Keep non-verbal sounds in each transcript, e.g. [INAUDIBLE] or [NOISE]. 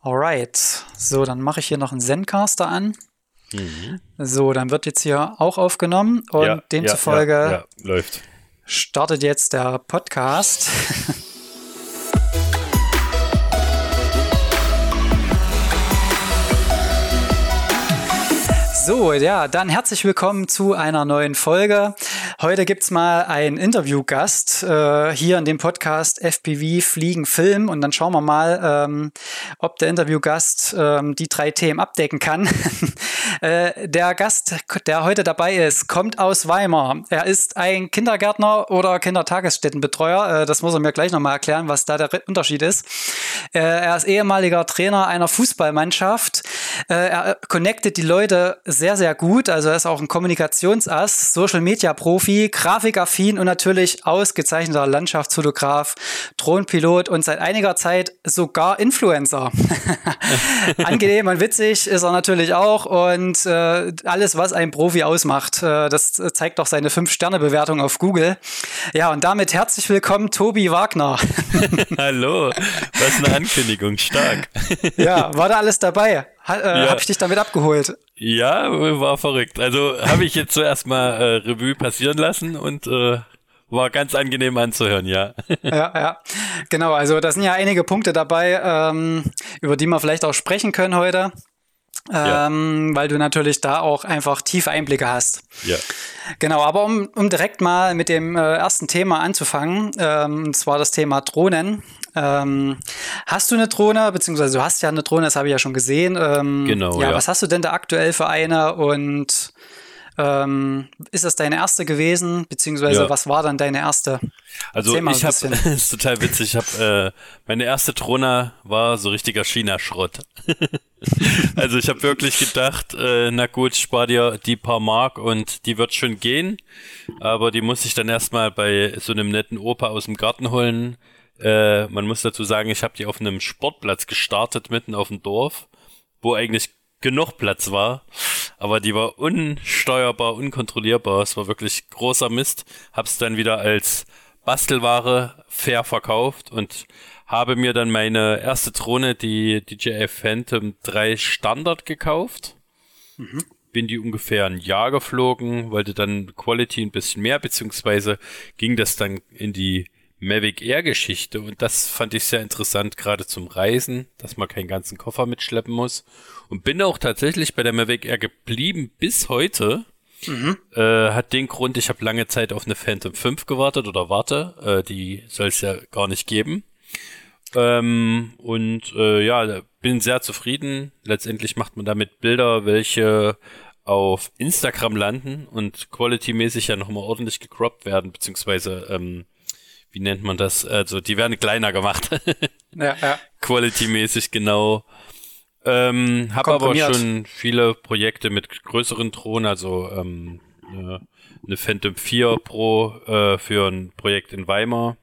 Alright. So, dann mache ich hier noch einen Zencaster an. Mhm. So, dann wird jetzt hier auch aufgenommen und ja, demzufolge ja, ja, läuft. startet jetzt der Podcast. [LAUGHS] So, ja, dann herzlich willkommen zu einer neuen Folge. Heute gibt's mal einen Interviewgast äh, hier in dem Podcast FPV Fliegen Film und dann schauen wir mal, ähm, ob der Interviewgast ähm, die drei Themen abdecken kann. [LAUGHS] äh, der Gast, der heute dabei ist, kommt aus Weimar. Er ist ein Kindergärtner oder Kindertagesstättenbetreuer. Äh, das muss er mir gleich nochmal erklären, was da der Unterschied ist. Äh, er ist ehemaliger Trainer einer Fußballmannschaft. Äh, er connectet die Leute sehr, sehr gut. Also er ist auch ein Kommunikationsass, Social Media Profi, Grafikaffin und natürlich ausgezeichneter Landschaftsfotograf, Drohnenpilot und seit einiger Zeit sogar Influencer. [LAUGHS] Angenehm und witzig ist er natürlich auch und äh, alles, was ein Profi ausmacht, äh, das zeigt doch seine 5-Sterne-Bewertung auf Google. Ja, und damit herzlich willkommen, Tobi Wagner. [LAUGHS] Hallo, was eine Ankündigung, stark. ja, war da alles dabei? Ha, äh, ja. Habe ich dich damit abgeholt? Ja, war verrückt. Also habe ich jetzt zuerst mal äh, Revue passieren lassen und äh, war ganz angenehm anzuhören, ja. [LAUGHS] Ja, ja. Genau, also da sind ja einige Punkte dabei, ähm, über die wir vielleicht auch sprechen können heute. Ähm, ja. weil du natürlich da auch einfach tiefe Einblicke hast. Ja. Genau, aber um, um direkt mal mit dem äh, ersten Thema anzufangen, ähm, und zwar das Thema Drohnen. Ähm, hast du eine Drohne, beziehungsweise du hast ja eine Drohne, das habe ich ja schon gesehen. Ähm, genau. Ja, ja, was hast du denn da aktuell für eine und ähm, ist das deine erste gewesen, beziehungsweise ja. was war dann deine erste? Also ich habe, [LAUGHS] ist total witzig, ich habe, äh, meine erste Drohne war so richtiger China-Schrott. [LAUGHS] also ich habe wirklich gedacht, äh, na gut, spar dir die paar Mark und die wird schon gehen, aber die muss ich dann erstmal bei so einem netten Opa aus dem Garten holen, äh, man muss dazu sagen, ich habe die auf einem Sportplatz gestartet, mitten auf dem Dorf, wo eigentlich genug Platz war, aber die war unsteuerbar, unkontrollierbar. Es war wirklich großer Mist. Hab's dann wieder als Bastelware fair verkauft und habe mir dann meine erste Drohne, die DJI Phantom 3 Standard gekauft. Mhm. Bin die ungefähr ein Jahr geflogen, wollte dann Quality ein bisschen mehr, beziehungsweise ging das dann in die Mavic Air Geschichte und das fand ich sehr interessant, gerade zum Reisen, dass man keinen ganzen Koffer mitschleppen muss. Und bin auch tatsächlich bei der Mavic Air geblieben bis heute. Mhm. Äh, hat den Grund, ich habe lange Zeit auf eine Phantom 5 gewartet oder warte, äh, die soll es ja gar nicht geben. Ähm, und äh, ja, bin sehr zufrieden. Letztendlich macht man damit Bilder, welche auf Instagram landen und quality-mäßig ja nochmal ordentlich gecroppt werden, beziehungsweise ähm, wie nennt man das? Also die werden kleiner gemacht. [LAUGHS] ja, ja. Quality-mäßig genau. Ähm, habe aber schon viele Projekte mit größeren Drohnen, also ähm, eine Phantom 4 Pro äh, für ein Projekt in Weimar.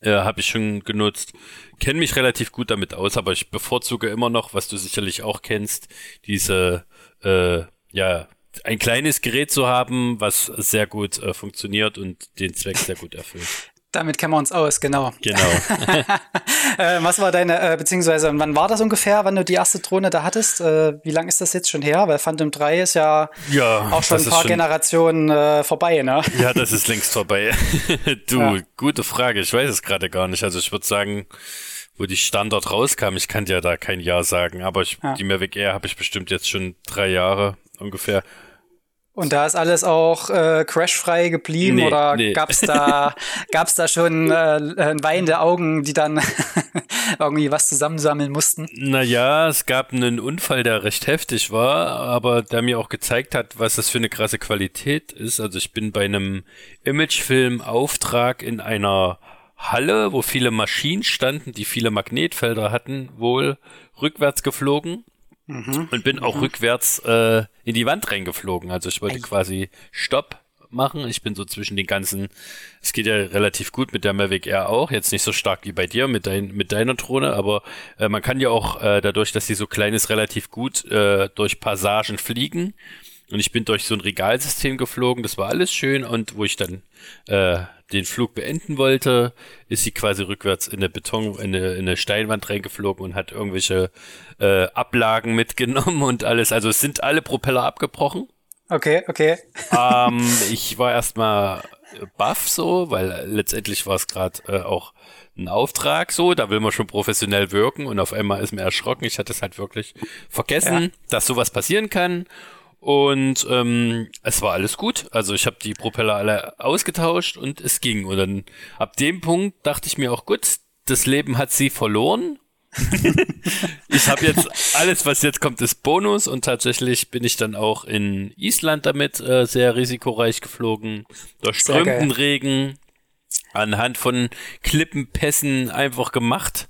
Äh, habe ich schon genutzt. Kenne mich relativ gut damit aus, aber ich bevorzuge immer noch, was du sicherlich auch kennst, diese äh, ja ein kleines Gerät zu haben, was sehr gut äh, funktioniert und den Zweck sehr gut erfüllt. Damit kennen wir uns aus, genau. Genau. [LAUGHS] äh, was war deine, äh, beziehungsweise wann war das ungefähr, wann du die erste Drohne da hattest? Äh, wie lange ist das jetzt schon her? Weil Phantom 3 ist ja, ja auch schon ein paar schon, Generationen äh, vorbei, ne? Ja, das ist längst vorbei. [LAUGHS] du, ja. gute Frage. Ich weiß es gerade gar nicht. Also ich würde sagen, wo die Standard rauskam, ich kann ja da kein Jahr sagen, aber ich, ja. die Mavic Air habe ich bestimmt jetzt schon drei Jahre ungefähr. Und da ist alles auch äh, crashfrei geblieben nee, oder nee. gab's [LAUGHS] da gab's da schon äh, weinende Augen, die dann [LAUGHS] irgendwie was zusammensammeln mussten? Naja, es gab einen Unfall, der recht heftig war, aber der mir auch gezeigt hat, was das für eine krasse Qualität ist. Also ich bin bei einem Imagefilm-Auftrag in einer Halle, wo viele Maschinen standen, die viele Magnetfelder hatten, wohl rückwärts geflogen Mhm. Und bin auch mhm. rückwärts äh, in die Wand reingeflogen. Also ich wollte Ei. quasi Stopp machen. Ich bin so zwischen den ganzen, es geht ja relativ gut mit der Mavic Air auch, jetzt nicht so stark wie bei dir mit, dein, mit deiner Drohne, aber äh, man kann ja auch äh, dadurch, dass sie so klein ist, relativ gut äh, durch Passagen fliegen. Und ich bin durch so ein Regalsystem geflogen, das war alles schön. Und wo ich dann äh, den Flug beenden wollte, ist sie quasi rückwärts in eine Beton, in eine, in eine Steinwand reingeflogen und hat irgendwelche äh, Ablagen mitgenommen und alles. Also es sind alle Propeller abgebrochen. Okay, okay. Ähm, [LAUGHS] ich war erstmal baff so, weil letztendlich war es gerade äh, auch ein Auftrag so, da will man schon professionell wirken und auf einmal ist mir erschrocken. Ich hatte es halt wirklich vergessen, ja. dass sowas passieren kann. Und ähm, es war alles gut. Also ich habe die Propeller alle ausgetauscht und es ging. Und dann ab dem Punkt dachte ich mir auch, gut, das Leben hat sie verloren. [LAUGHS] ich habe jetzt alles, was jetzt kommt, ist Bonus und tatsächlich bin ich dann auch in Island damit äh, sehr risikoreich geflogen. Durch strömenden Regen, anhand von Klippenpässen einfach gemacht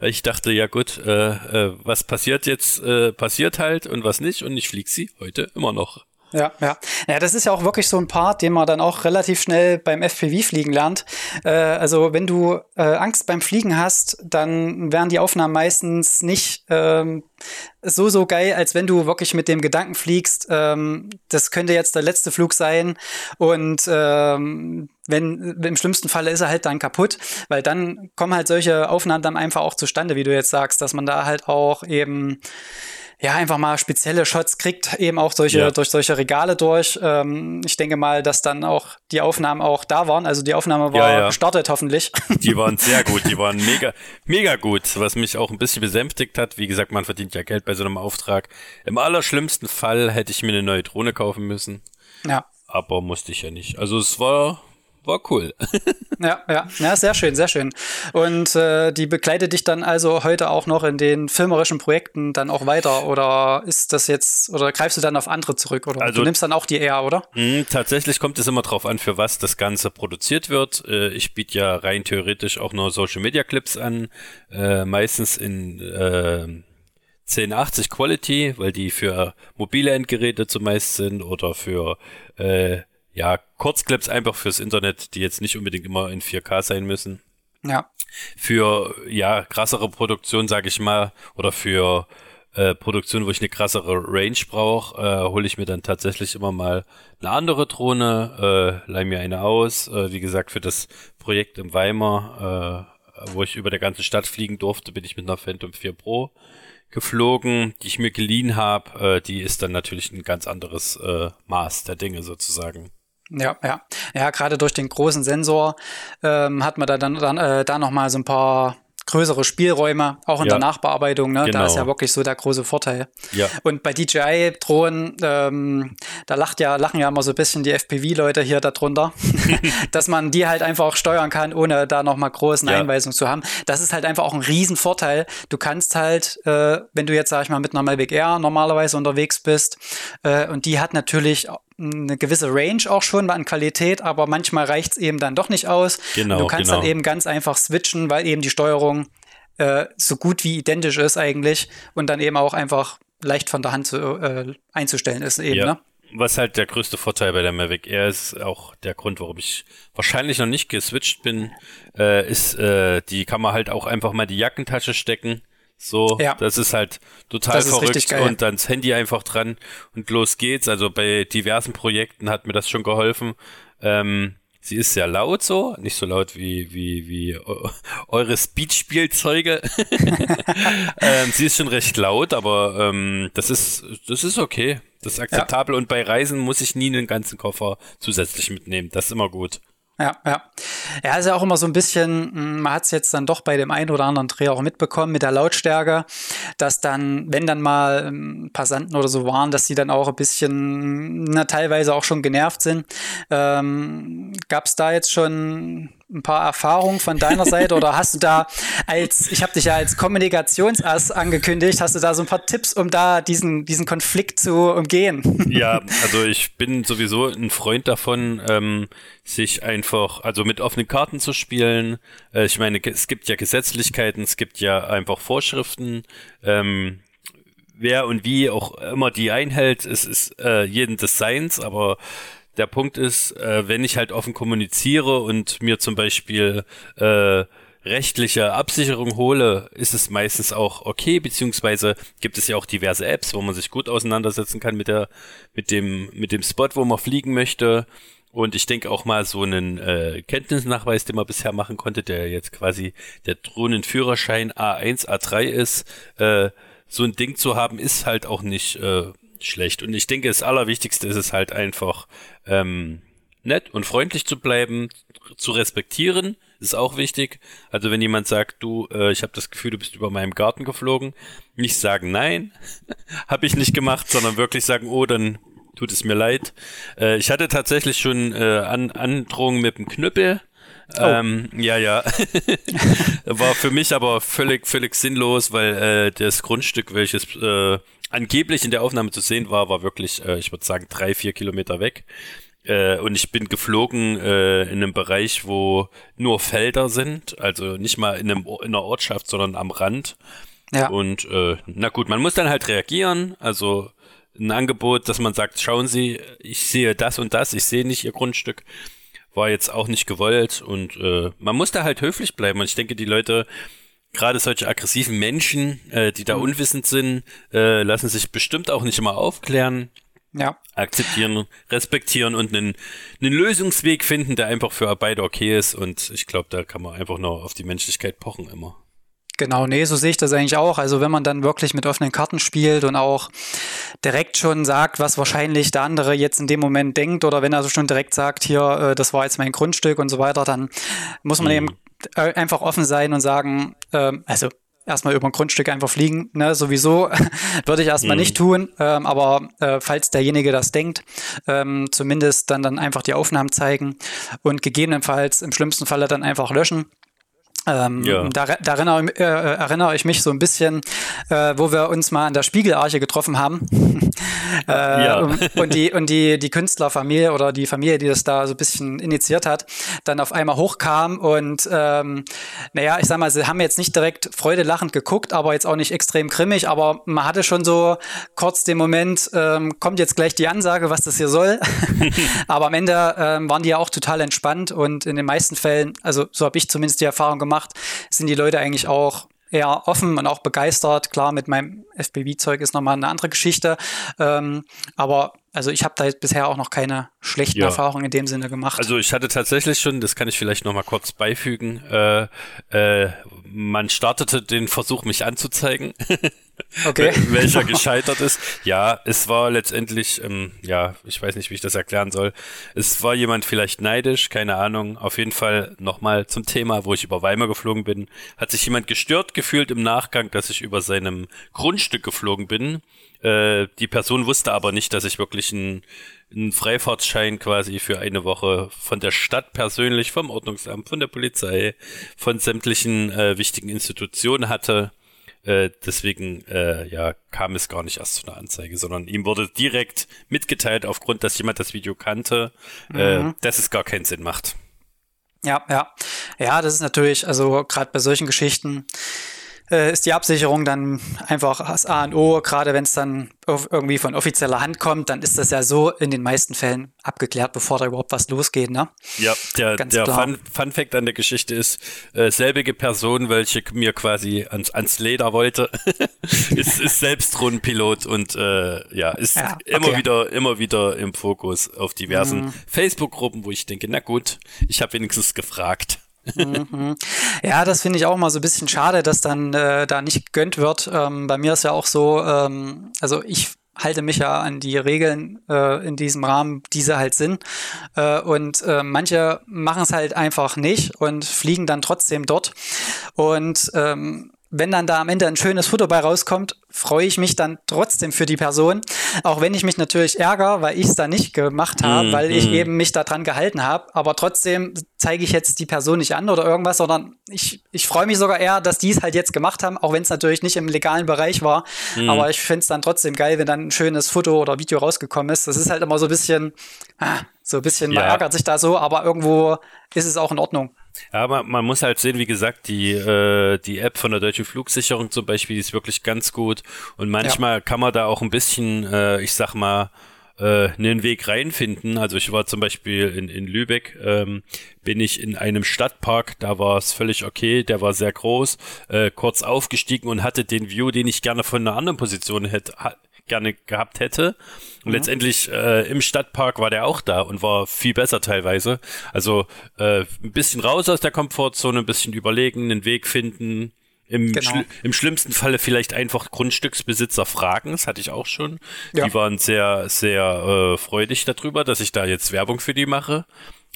ich dachte, ja gut, äh, äh, was passiert jetzt, äh, passiert halt und was nicht und ich fliege sie heute immer noch. Ja, ja. Ja, das ist ja auch wirklich so ein Part, den man dann auch relativ schnell beim FPV-Fliegen lernt. Äh, also wenn du äh, Angst beim Fliegen hast, dann werden die Aufnahmen meistens nicht ähm, so, so geil, als wenn du wirklich mit dem Gedanken fliegst, ähm, das könnte jetzt der letzte Flug sein und ähm, wenn im schlimmsten Falle ist er halt dann kaputt, weil dann kommen halt solche Aufnahmen dann einfach auch zustande, wie du jetzt sagst, dass man da halt auch eben ja, einfach mal spezielle Shots kriegt, eben auch solche, ja. durch solche Regale durch. Ähm, ich denke mal, dass dann auch die Aufnahmen auch da waren. Also die Aufnahme war ja, ja. gestartet, hoffentlich. [LAUGHS] Die waren sehr gut, die waren mega, [LAUGHS] mega gut, was mich auch ein bisschen besänftigt hat. Wie gesagt, man verdient ja Geld bei so einem Auftrag. Im allerschlimmsten Fall hätte ich mir eine neue Drohne kaufen müssen. Ja. Aber musste ich ja nicht. Also es war, war cool. ja, ja, ja, sehr schön, sehr schön. Und äh, die begleitet dich dann also heute auch noch in den filmerischen Projekten dann auch weiter oder ist das jetzt oder greifst du dann auf andere zurück oder also, du nimmst dann auch die eher, oder? Mh, tatsächlich kommt es immer drauf an, für was das Ganze produziert wird. Äh, ich biete ja rein theoretisch auch nur Social Media Clips an, äh, meistens in äh, 1080 Quality, weil die für mobile Endgeräte zumeist sind oder für äh, ja, Kurzclips einfach fürs Internet, die jetzt nicht unbedingt immer in 4K sein müssen. Ja. Für ja krassere Produktion, sage ich mal, oder für äh, Produktion, wo ich eine krassere Range brauche, äh, hole ich mir dann tatsächlich immer mal eine andere Drohne, äh, leih mir eine aus. Äh, wie gesagt, für das Projekt im Weimar, äh, wo ich über der ganzen Stadt fliegen durfte, bin ich mit einer Phantom 4 Pro geflogen, die ich mir geliehen habe. Äh, die ist dann natürlich ein ganz anderes äh, Maß der Dinge sozusagen. Ja, ja. Ja, gerade durch den großen Sensor ähm, hat man da dann, dann äh, da nochmal so ein paar größere Spielräume, auch in ja. der Nachbearbeitung. Ne? Genau. Da ist ja wirklich so der große Vorteil. Ja. Und bei DJI-Drohnen, ähm, da lacht ja, lachen ja immer so ein bisschen die FPV-Leute hier darunter, [LAUGHS] [LAUGHS] dass man die halt einfach auch steuern kann, ohne da nochmal großen ja. Einweisungen zu haben. Das ist halt einfach auch ein Riesenvorteil. Du kannst halt, äh, wenn du jetzt, sag ich mal, mit einer Mavic Air normalerweise unterwegs bist, äh, und die hat natürlich eine gewisse Range auch schon an Qualität, aber manchmal reicht es eben dann doch nicht aus. Genau, du kannst genau. dann eben ganz einfach switchen, weil eben die Steuerung äh, so gut wie identisch ist eigentlich und dann eben auch einfach leicht von der Hand zu, äh, einzustellen ist eben, ja. ne? Was halt der größte Vorteil bei der Mavic Air ist, auch der Grund, warum ich wahrscheinlich noch nicht geswitcht bin, äh, ist, äh, die kann man halt auch einfach mal die Jackentasche stecken so, ja. das ist halt total ist verrückt und dann das Handy einfach dran und los geht's. Also bei diversen Projekten hat mir das schon geholfen. Ähm, sie ist sehr laut so, nicht so laut wie, wie, wie [LAUGHS] eure Speed-Spielzeuge. [LAUGHS] ähm, sie ist schon recht laut, aber ähm, das ist, das ist okay. Das ist akzeptabel ja. und bei Reisen muss ich nie einen ganzen Koffer zusätzlich mitnehmen. Das ist immer gut. Ja, ja. Ja, ist ja auch immer so ein bisschen, hm, man hat es jetzt dann doch bei dem einen oder anderen Dreh auch mitbekommen mit der Lautstärke, dass dann, wenn dann mal ähm, Passanten oder so waren, dass sie dann auch ein bisschen, na, teilweise auch schon genervt sind. Ähm, Gab es da jetzt schon ein paar Erfahrungen von deiner Seite oder hast du da als, ich habe dich ja als Kommunikationsass angekündigt, hast du da so ein paar Tipps, um da diesen, diesen Konflikt zu umgehen? Ja, also ich bin sowieso ein Freund davon, ähm, sich einfach, also mit offenen Karten zu spielen. Äh, ich meine, es gibt ja Gesetzlichkeiten, es gibt ja einfach Vorschriften. Ähm, wer und wie auch immer die einhält, es ist äh, jeden des Seins, aber der Punkt ist, äh, wenn ich halt offen kommuniziere und mir zum Beispiel äh, rechtliche Absicherung hole, ist es meistens auch okay, beziehungsweise gibt es ja auch diverse Apps, wo man sich gut auseinandersetzen kann mit der, mit dem, mit dem Spot, wo man fliegen möchte. Und ich denke auch mal so einen äh, Kenntnisnachweis, den man bisher machen konnte, der jetzt quasi der Drohnenführerschein A1, A3 ist, äh, so ein Ding zu haben, ist halt auch nicht äh, schlecht. Und ich denke, das Allerwichtigste ist es halt einfach, ähm, nett und freundlich zu bleiben, zu respektieren, ist auch wichtig. Also wenn jemand sagt, du, äh, ich habe das Gefühl, du bist über meinem Garten geflogen, nicht sagen nein, [LAUGHS] habe ich nicht gemacht, sondern wirklich sagen, oh, dann tut es mir leid. Äh, ich hatte tatsächlich schon äh, An Androhungen mit dem Knüppel. Oh. Ähm, ja, ja. [LAUGHS] War für mich aber völlig, völlig sinnlos, weil äh, das Grundstück, welches äh, angeblich in der Aufnahme zu sehen war, war wirklich, äh, ich würde sagen, drei, vier Kilometer weg. Äh, und ich bin geflogen äh, in einem Bereich, wo nur Felder sind, also nicht mal in, einem, in einer Ortschaft, sondern am Rand. Ja. Und äh, na gut, man muss dann halt reagieren. Also ein Angebot, dass man sagt, schauen Sie, ich sehe das und das, ich sehe nicht Ihr Grundstück, war jetzt auch nicht gewollt und äh, man muss da halt höflich bleiben und ich denke, die Leute, gerade solche aggressiven Menschen, äh, die da mhm. unwissend sind, äh, lassen sich bestimmt auch nicht immer aufklären. Ja. Akzeptieren, respektieren und einen, einen Lösungsweg finden, der einfach für beide okay ist. Und ich glaube, da kann man einfach nur auf die Menschlichkeit pochen immer. Genau, nee, so sehe ich das eigentlich auch. Also wenn man dann wirklich mit offenen Karten spielt und auch direkt schon sagt, was wahrscheinlich der andere jetzt in dem Moment denkt, oder wenn er so schon direkt sagt, hier, äh, das war jetzt mein Grundstück und so weiter, dann muss man mhm. eben einfach offen sein und sagen, ähm, also erstmal über ein Grundstück einfach fliegen, ne, sowieso [LAUGHS] würde ich erstmal mhm. nicht tun, ähm, aber äh, falls derjenige das denkt, ähm, zumindest dann, dann einfach die Aufnahmen zeigen und gegebenenfalls im schlimmsten Falle dann einfach löschen ähm, ja. da, da erinnere, äh, erinnere, ich mich so ein bisschen, äh, wo wir uns mal an der Spiegelarche getroffen haben. [LAUGHS] äh, ja. und die, und die, die Künstlerfamilie oder die Familie, die das da so ein bisschen initiiert hat, dann auf einmal hochkam und ähm, naja, ich sag mal, sie haben jetzt nicht direkt freudelachend geguckt, aber jetzt auch nicht extrem grimmig, aber man hatte schon so kurz den Moment, ähm, kommt jetzt gleich die Ansage, was das hier soll. [LAUGHS] aber am Ende ähm, waren die ja auch total entspannt und in den meisten Fällen, also so habe ich zumindest die Erfahrung gemacht, macht, sind die Leute eigentlich auch eher offen und auch begeistert. Klar, mit meinem FBV-Zeug ist nochmal eine andere Geschichte. Ähm, aber also ich habe da bisher auch noch keine schlechten ja. Erfahrungen in dem Sinne gemacht. Also ich hatte tatsächlich schon, das kann ich vielleicht nochmal kurz beifügen, äh, äh, man startete den Versuch, mich anzuzeigen. [LAUGHS] Okay. welcher [LAUGHS] gescheitert ist. Ja, es war letztendlich, ähm, ja, ich weiß nicht, wie ich das erklären soll. Es war jemand vielleicht neidisch, keine Ahnung. Auf jeden Fall nochmal zum Thema, wo ich über Weimar geflogen bin. Hat sich jemand gestört gefühlt im Nachgang, dass ich über seinem Grundstück geflogen bin. Äh, die Person wusste aber nicht, dass ich wirklich einen, einen Freifahrtschein quasi für eine Woche von der Stadt persönlich, vom Ordnungsamt, von der Polizei, von sämtlichen äh, wichtigen Institutionen hatte. Äh, deswegen äh, ja, kam es gar nicht erst zu einer Anzeige, sondern ihm wurde direkt mitgeteilt, aufgrund, dass jemand das Video kannte, äh, mhm. dass es gar keinen Sinn macht. Ja, ja. Ja, das ist natürlich, also gerade bei solchen Geschichten, äh, ist die Absicherung dann einfach das A und O. Gerade wenn es dann irgendwie von offizieller Hand kommt, dann ist das ja so in den meisten Fällen abgeklärt, bevor da überhaupt was losgeht. Ne? Ja, der, der Fun, Fun, Fact an der Geschichte ist, äh, selbige Person, welche mir quasi ans, ans Leder wollte, [LAUGHS] ist, ist selbst Drohnenpilot und äh, ja, ist ja, okay. immer wieder immer wieder im Fokus auf diversen mhm. Facebook-Gruppen, wo ich denke, na gut, ich habe wenigstens gefragt. Mhm. Ja, das finde ich auch mal so ein bisschen schade, dass dann äh, da nicht gegönnt wird. Ähm, bei mir ist ja auch so, ähm, also ich halte mich ja an die Regeln äh, in diesem Rahmen, diese halt sind. Äh, und äh, manche machen es halt einfach nicht und fliegen dann trotzdem dort. Und ähm, wenn dann da am Ende ein schönes Foto bei rauskommt, freue ich mich dann trotzdem für die Person. Auch wenn ich mich natürlich ärgere, weil ich es da nicht gemacht habe, mm, weil ich mm. eben mich daran gehalten habe. Aber trotzdem zeige ich jetzt die Person nicht an oder irgendwas, sondern ich, ich freue mich sogar eher, dass die es halt jetzt gemacht haben, auch wenn es natürlich nicht im legalen Bereich war. Mm. Aber ich finde es dann trotzdem geil, wenn dann ein schönes Foto oder Video rausgekommen ist. Das ist halt immer so ein bisschen, ah, so ein bisschen, man ja. ärgert sich da so, aber irgendwo ist es auch in Ordnung. Ja, man, man muss halt sehen, wie gesagt, die, äh, die App von der Deutschen Flugsicherung zum Beispiel, die ist wirklich ganz gut. Und manchmal ja. kann man da auch ein bisschen, äh, ich sag mal, äh, einen Weg reinfinden. Also ich war zum Beispiel in, in Lübeck, ähm, bin ich in einem Stadtpark, da war es völlig okay, der war sehr groß, äh, kurz aufgestiegen und hatte den View, den ich gerne von einer anderen Position hätte, gerne gehabt hätte. Und mhm. letztendlich äh, im Stadtpark war der auch da und war viel besser teilweise. Also äh, ein bisschen raus aus der Komfortzone, ein bisschen überlegen, einen Weg finden, im, genau. Schli Im schlimmsten Falle vielleicht einfach Grundstücksbesitzer fragen, das hatte ich auch schon. Ja. Die waren sehr, sehr äh, freudig darüber, dass ich da jetzt Werbung für die mache.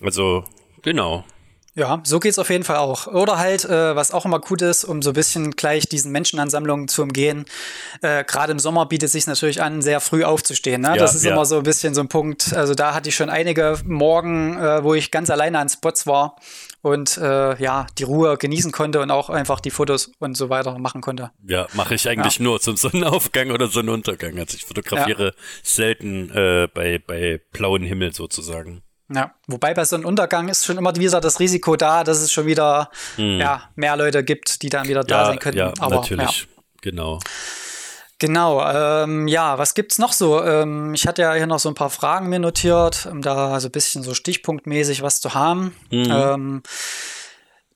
Also, genau. Ja, so geht's auf jeden Fall auch. Oder halt, äh, was auch immer gut ist, um so ein bisschen gleich diesen Menschenansammlungen zu umgehen. Äh, Gerade im Sommer bietet es sich natürlich an, sehr früh aufzustehen. Ne? Ja, das ist ja. immer so ein bisschen so ein Punkt. Also da hatte ich schon einige Morgen, äh, wo ich ganz alleine an Spots war und äh, ja, die Ruhe genießen konnte und auch einfach die Fotos und so weiter machen konnte. Ja, mache ich eigentlich ja. nur zum Sonnenaufgang oder Sonnenuntergang. Also ich fotografiere selten äh, bei, bei blauen Himmel sozusagen. Ja, wobei bei so einem Untergang ist schon immer wieder das Risiko da, dass es schon wieder hm. ja, mehr Leute gibt, die dann wieder ja, da sein könnten. Ja, Aber, natürlich, ja. genau. Genau, ähm, ja, was gibt's noch so? Ähm, ich hatte ja hier noch so ein paar Fragen mir notiert, um da so ein bisschen so stichpunktmäßig was zu haben. Mhm. Ähm,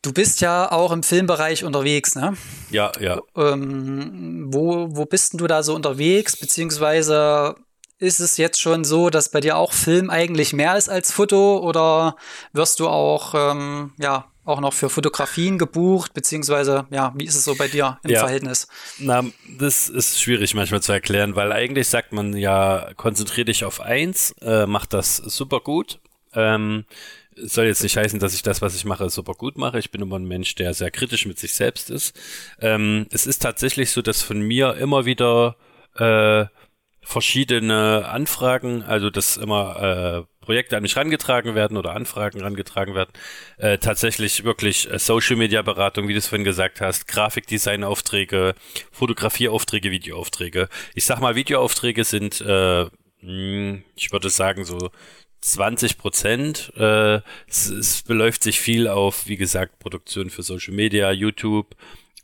du bist ja auch im Filmbereich unterwegs, ne? Ja, ja. Ähm, wo, wo bist denn du da so unterwegs? Beziehungsweise ist es jetzt schon so, dass bei dir auch Film eigentlich mehr ist als Foto oder wirst du auch, ähm, ja, auch noch für Fotografien gebucht, beziehungsweise, ja, wie ist es so bei dir im ja, Verhältnis? Na, das ist schwierig manchmal zu erklären, weil eigentlich sagt man ja, konzentrier dich auf eins, äh, mach das super gut. Ähm, soll jetzt nicht heißen, dass ich das, was ich mache, super gut mache. Ich bin immer ein Mensch, der sehr kritisch mit sich selbst ist. Ähm, es ist tatsächlich so, dass von mir immer wieder äh, verschiedene Anfragen, also dass immer äh, Projekte an mich rangetragen werden oder Anfragen rangetragen werden. Äh, tatsächlich wirklich äh, Social Media Beratung, wie du es vorhin gesagt hast, Grafikdesign Aufträge, Fotografieaufträge, Videoaufträge. Ich sag mal, Videoaufträge sind, äh, hm, ich würde sagen, so 20 Prozent. Äh, es, es beläuft sich viel auf, wie gesagt, Produktion für Social Media, YouTube,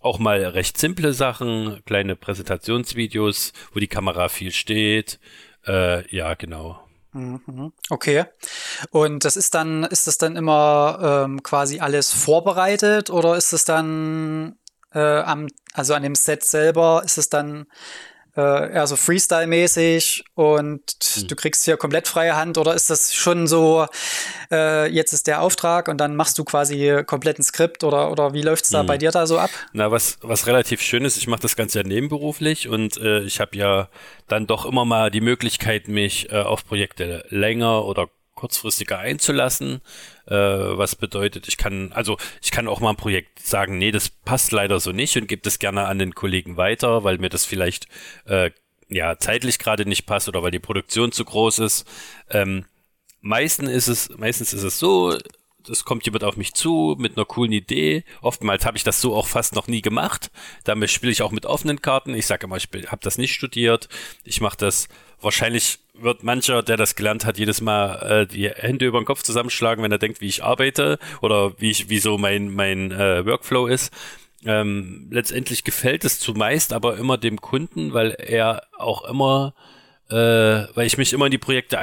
auch mal recht simple Sachen, kleine Präsentationsvideos, wo die Kamera viel steht. Äh, ja, genau. Mhm. Okay. Und das ist dann, ist das dann immer ähm, quasi alles vorbereitet oder ist es dann äh, am, also an dem Set selber, ist es dann äh, eher so Freestyle-mäßig und hm. du kriegst hier komplett freie Hand oder ist das schon so, äh, jetzt ist der Auftrag und dann machst du quasi komplett ein Skript oder, oder wie läuft es da hm. bei dir da so ab? Na, was, was relativ schön ist, ich mache das Ganze ja nebenberuflich und äh, ich habe ja dann doch immer mal die Möglichkeit, mich äh, auf Projekte länger oder kurzfristiger einzulassen, äh, was bedeutet, ich kann, also ich kann auch mal ein Projekt sagen, nee, das passt leider so nicht und gebe das gerne an den Kollegen weiter, weil mir das vielleicht äh, ja zeitlich gerade nicht passt oder weil die Produktion zu groß ist. Ähm, meistens ist es, meistens ist es so, es kommt jemand auf mich zu mit einer coolen Idee. Oftmals habe ich das so auch fast noch nie gemacht. Damit spiele ich auch mit offenen Karten. Ich sage immer, ich habe das nicht studiert. Ich mache das wahrscheinlich wird mancher, der das gelernt hat, jedes Mal äh, die Hände über den Kopf zusammenschlagen, wenn er denkt, wie ich arbeite oder wie ich, wie so mein, mein äh, Workflow ist. Ähm, letztendlich gefällt es zumeist aber immer dem Kunden, weil er auch immer, äh, weil ich mich immer in die Projekte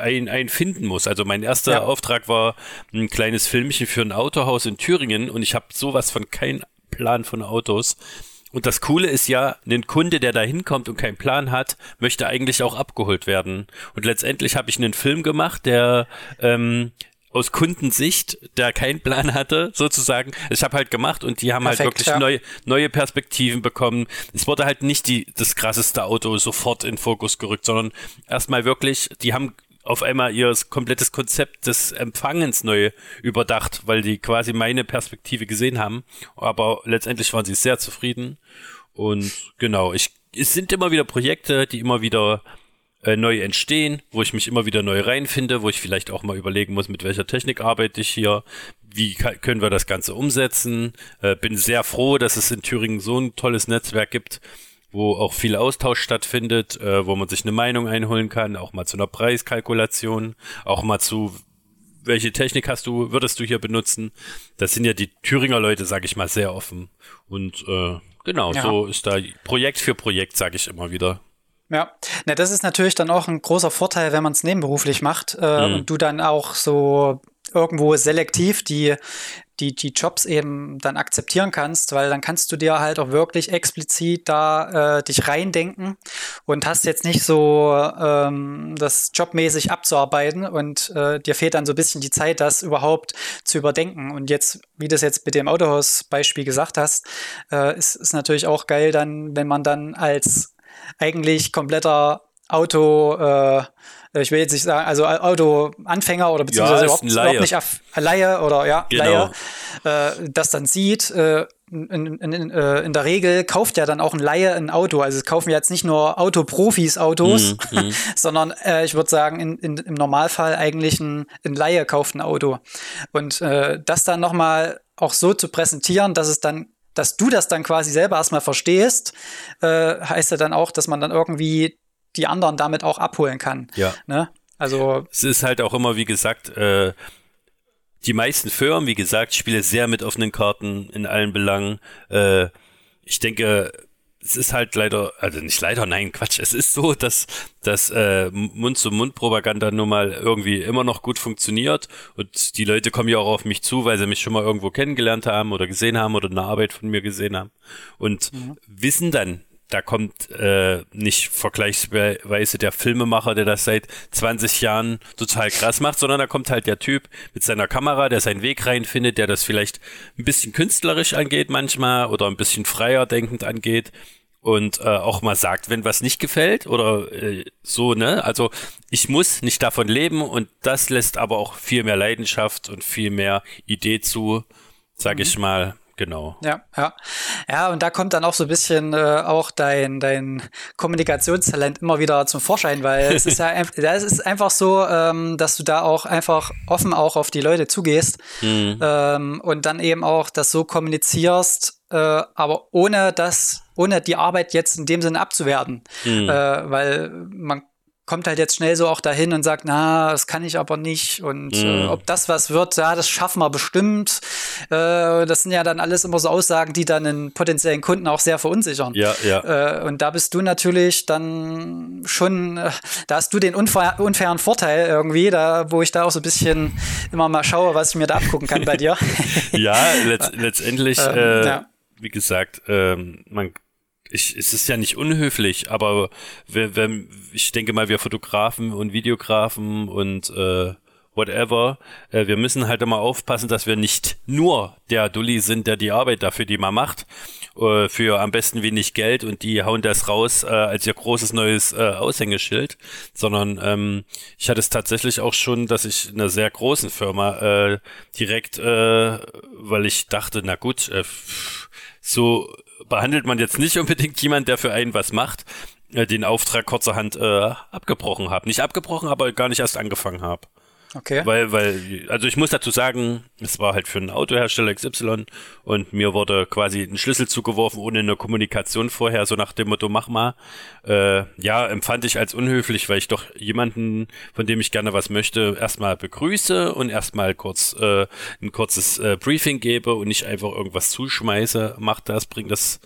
ein, ein, einfinden muss. Also mein erster ja. Auftrag war ein kleines Filmchen für ein Autohaus in Thüringen und ich habe sowas von kein Plan von Autos. Und das Coole ist ja, ein Kunde, der da hinkommt und keinen Plan hat, möchte eigentlich auch abgeholt werden. Und letztendlich habe ich einen Film gemacht, der ähm, aus Kundensicht, der keinen Plan hatte, sozusagen. Ich habe halt gemacht und die haben halt Perfekt, halt wirklich ja. neue, neue Perspektiven bekommen. Es wurde halt nicht die, das krasseste Auto sofort in Fokus gerückt, sondern erstmal wirklich, die haben auf einmal ihr komplettes Konzept des Empfangens neu überdacht, weil die quasi meine Perspektive gesehen haben. Aber letztendlich waren sie sehr zufrieden. Und genau, ich, es sind immer wieder Projekte, die immer wieder äh, neu entstehen, wo ich mich immer wieder neu reinfinde, wo ich vielleicht auch mal überlegen muss, mit welcher Technik arbeite ich hier, wie können wir das Ganze umsetzen. Äh, bin sehr froh, dass es in Thüringen so ein tolles Netzwerk gibt, wo auch viel Austausch stattfindet, äh, wo man sich eine Meinung einholen kann, auch mal zu einer Preiskalkulation, auch mal zu welche Technik hast du, würdest du hier benutzen? Das sind ja die Thüringer Leute, sage ich mal, sehr offen. Und äh, genau, ja. so ist da Projekt für Projekt, sage ich immer wieder. Ja, na, das ist natürlich dann auch ein großer Vorteil, wenn man es nebenberuflich macht äh, mhm. und du dann auch so irgendwo selektiv die, die, die Jobs eben dann akzeptieren kannst, weil dann kannst du dir halt auch wirklich explizit da äh, dich reindenken und hast jetzt nicht so ähm, das jobmäßig abzuarbeiten und äh, dir fehlt dann so ein bisschen die Zeit, das überhaupt zu überdenken. Und jetzt, wie du es jetzt mit dem Autohaus-Beispiel gesagt hast, äh, ist, ist natürlich auch geil dann, wenn man dann als eigentlich kompletter Auto, äh, ich will jetzt nicht sagen, also Autoanfänger oder beziehungsweise ja, überhaupt, überhaupt, nicht auf Laie oder ja, genau. Laie, äh, das dann sieht. Äh, in, in, in, äh, in, der Regel kauft ja dann auch ein Laie ein Auto. Also es kaufen jetzt nicht nur Autoprofis Autos, mm, [LAUGHS] mm. sondern äh, ich würde sagen, in, im Normalfall eigentlich ein, ein Laie kauft ein Auto. Und äh, das dann nochmal auch so zu präsentieren, dass es dann dass du das dann quasi selber erstmal verstehst, äh, heißt ja dann auch, dass man dann irgendwie die anderen damit auch abholen kann. Ja. Ne? Also. Es ist halt auch immer, wie gesagt, äh, die meisten Firmen, wie gesagt, spielen sehr mit offenen Karten in allen Belangen. Äh, ich denke, es ist halt leider, also nicht leider, nein, Quatsch, es ist so, dass, dass äh, Mund-zu-Mund-Propaganda nun mal irgendwie immer noch gut funktioniert und die Leute kommen ja auch auf mich zu, weil sie mich schon mal irgendwo kennengelernt haben oder gesehen haben oder eine Arbeit von mir gesehen haben und mhm. wissen dann, da kommt äh, nicht vergleichsweise der Filmemacher, der das seit 20 Jahren total krass macht, sondern da kommt halt der Typ mit seiner Kamera, der seinen Weg reinfindet, der das vielleicht ein bisschen künstlerisch angeht manchmal oder ein bisschen freier denkend angeht und äh, auch mal sagt, wenn was nicht gefällt oder äh, so, ne? Also ich muss nicht davon leben und das lässt aber auch viel mehr Leidenschaft und viel mehr Idee zu, sag mhm. ich mal. Genau. Ja, ja. Ja, und da kommt dann auch so ein bisschen äh, auch dein, dein Kommunikationstalent immer wieder zum Vorschein, weil es ist ja [LAUGHS] es ist einfach so, ähm, dass du da auch einfach offen auch auf die Leute zugehst mhm. ähm, und dann eben auch das so kommunizierst, äh, aber ohne das, ohne die Arbeit jetzt in dem Sinne abzuwerten. Mhm. Äh, weil man kommt halt jetzt schnell so auch dahin und sagt, na, das kann ich aber nicht. Und äh, mhm. ob das was wird, ja, das schaffen wir bestimmt. Äh, das sind ja dann alles immer so Aussagen, die dann einen potenziellen Kunden auch sehr verunsichern. Ja, ja. Äh, und da bist du natürlich dann schon, äh, da hast du den unfair, unfairen Vorteil irgendwie, da, wo ich da auch so ein bisschen immer mal schaue, was ich mir da abgucken kann bei dir. [LAUGHS] ja, letzt, letztendlich, [LAUGHS] ähm, äh, ja. wie gesagt, ähm, man ich, es ist ja nicht unhöflich, aber wenn, wenn, ich denke mal, wir Fotografen und Videografen und äh, whatever, äh, wir müssen halt immer aufpassen, dass wir nicht nur der Dulli sind, der die Arbeit dafür, die man macht, äh, für am besten wenig Geld und die hauen das raus äh, als ihr großes neues äh, Aushängeschild, sondern ähm, ich hatte es tatsächlich auch schon, dass ich in einer sehr großen Firma äh, direkt, äh, weil ich dachte, na gut, äh, so behandelt man jetzt nicht unbedingt jemand, der für einen was macht, äh, den Auftrag kurzerhand äh, abgebrochen habe. Nicht abgebrochen, aber gar nicht erst angefangen habe. Okay. Weil, weil, also ich muss dazu sagen, es war halt für einen Autohersteller XY und mir wurde quasi ein Schlüssel zugeworfen ohne eine Kommunikation vorher, so nach dem Motto, mach mal. Äh, ja, empfand ich als unhöflich, weil ich doch jemanden, von dem ich gerne was möchte, erstmal begrüße und erstmal kurz äh, ein kurzes äh, Briefing gebe und nicht einfach irgendwas zuschmeiße, mach das, bring das,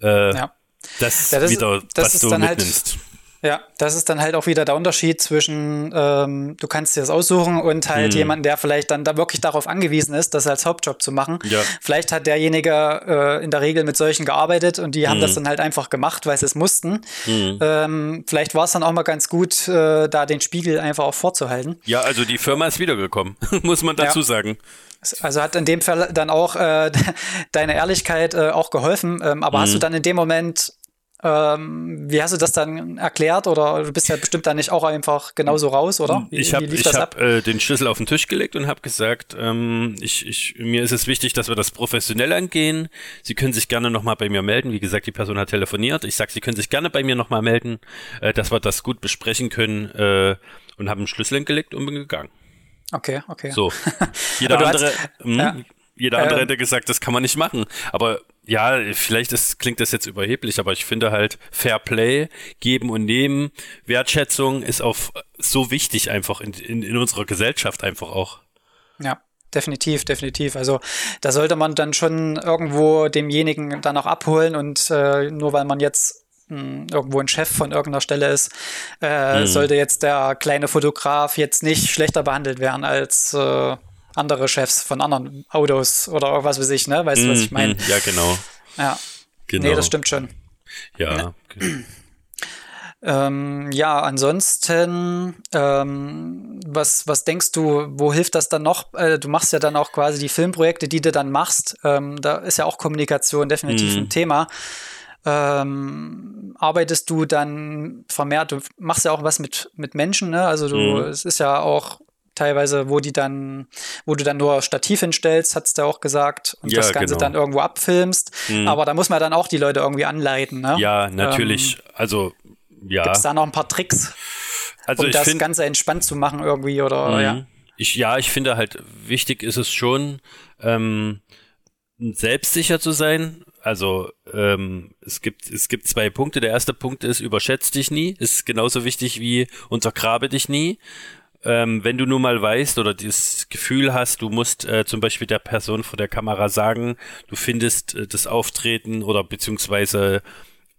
äh, ja. das, ja, das wieder, ist, das was du halt mitnimmst. Halt ja, das ist dann halt auch wieder der Unterschied zwischen, ähm, du kannst dir das aussuchen und halt hm. jemanden, der vielleicht dann da wirklich darauf angewiesen ist, das als Hauptjob zu machen. Ja. Vielleicht hat derjenige äh, in der Regel mit solchen gearbeitet und die hm. haben das dann halt einfach gemacht, weil sie es mussten. Hm. Ähm, vielleicht war es dann auch mal ganz gut, äh, da den Spiegel einfach auch vorzuhalten. Ja, also die Firma ist wiedergekommen, [LAUGHS] muss man dazu ja. sagen. Also hat in dem Fall dann auch äh, [LAUGHS] deine Ehrlichkeit äh, auch geholfen. Ähm, aber hast du hm. dann in dem Moment ähm, wie hast du das dann erklärt? Oder du bist ja bestimmt dann nicht auch einfach genauso raus, oder? Wie, ich habe hab, äh, den Schlüssel auf den Tisch gelegt und habe gesagt, ähm, ich, ich, mir ist es wichtig, dass wir das professionell angehen. Sie können sich gerne nochmal bei mir melden. Wie gesagt, die Person hat telefoniert. Ich sage, Sie können sich gerne bei mir nochmal melden, äh, dass wir das gut besprechen können äh, und habe einen Schlüssel hingelegt und bin gegangen. Okay, okay. So. [LAUGHS] Jeder andere, hast, mh, ja. jeder andere ähm, hätte gesagt, das kann man nicht machen. Aber ja, vielleicht ist, klingt das jetzt überheblich, aber ich finde halt Fair Play, geben und nehmen, Wertschätzung ist auf so wichtig einfach in, in, in unserer Gesellschaft einfach auch. Ja, definitiv, definitiv. Also da sollte man dann schon irgendwo demjenigen dann auch abholen und äh, nur weil man jetzt hm, irgendwo ein Chef von irgendeiner Stelle ist, äh, mhm. sollte jetzt der kleine Fotograf jetzt nicht schlechter behandelt werden als äh, andere Chefs von anderen Autos oder was weiß ich, ne? Weißt du, was ich meine? Mhm. Ja, genau. Ja. Genau. Nee, das stimmt schon. Ja. ja. Ähm, ja, ansonsten, ähm, was, was denkst du, wo hilft das dann noch? Äh, du machst ja dann auch quasi die Filmprojekte, die du dann machst. Ähm, da ist ja auch Kommunikation definitiv mhm. ein Thema. Ähm, arbeitest du dann vermehrt, du machst ja auch was mit, mit Menschen, ne? Also du, mhm. es ist ja auch teilweise, wo die dann, wo du dann nur Stativ hinstellst, hat's da auch gesagt, und ja, das Ganze genau. dann irgendwo abfilmst. Mhm. Aber da muss man dann auch die Leute irgendwie anleiten, ne? Ja, natürlich. Ähm, also ja. Gibt es da noch ein paar Tricks, also um das find, Ganze entspannt zu machen irgendwie oder mhm. ja? Ich, ja, ich finde halt wichtig ist es schon, ähm, selbstsicher zu sein. Also ähm, es gibt es gibt zwei Punkte. Der erste Punkt ist überschätzt dich nie. Ist genauso wichtig wie untergrabe dich nie. Ähm, wenn du nun mal weißt oder das Gefühl hast, du musst äh, zum Beispiel der Person vor der Kamera sagen, du findest äh, das Auftreten oder beziehungsweise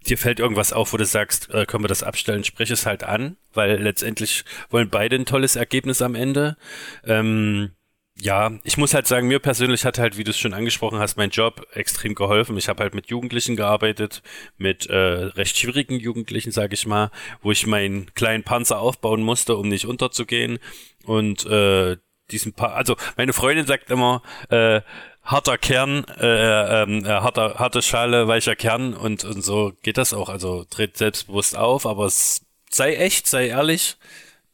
dir fällt irgendwas auf, wo du sagst, äh, können wir das abstellen, sprich es halt an, weil letztendlich wollen beide ein tolles Ergebnis am Ende. Ähm, ja, ich muss halt sagen, mir persönlich hat halt, wie du es schon angesprochen hast, mein Job extrem geholfen. Ich habe halt mit Jugendlichen gearbeitet, mit äh, recht schwierigen Jugendlichen, sage ich mal, wo ich meinen kleinen Panzer aufbauen musste, um nicht unterzugehen. Und äh, diesen paar, also meine Freundin sagt immer, äh, harter Kern, äh, ähm, äh, harter, harte Schale, weicher Kern und, und so geht das auch. Also tritt selbstbewusst auf, aber sei echt, sei ehrlich,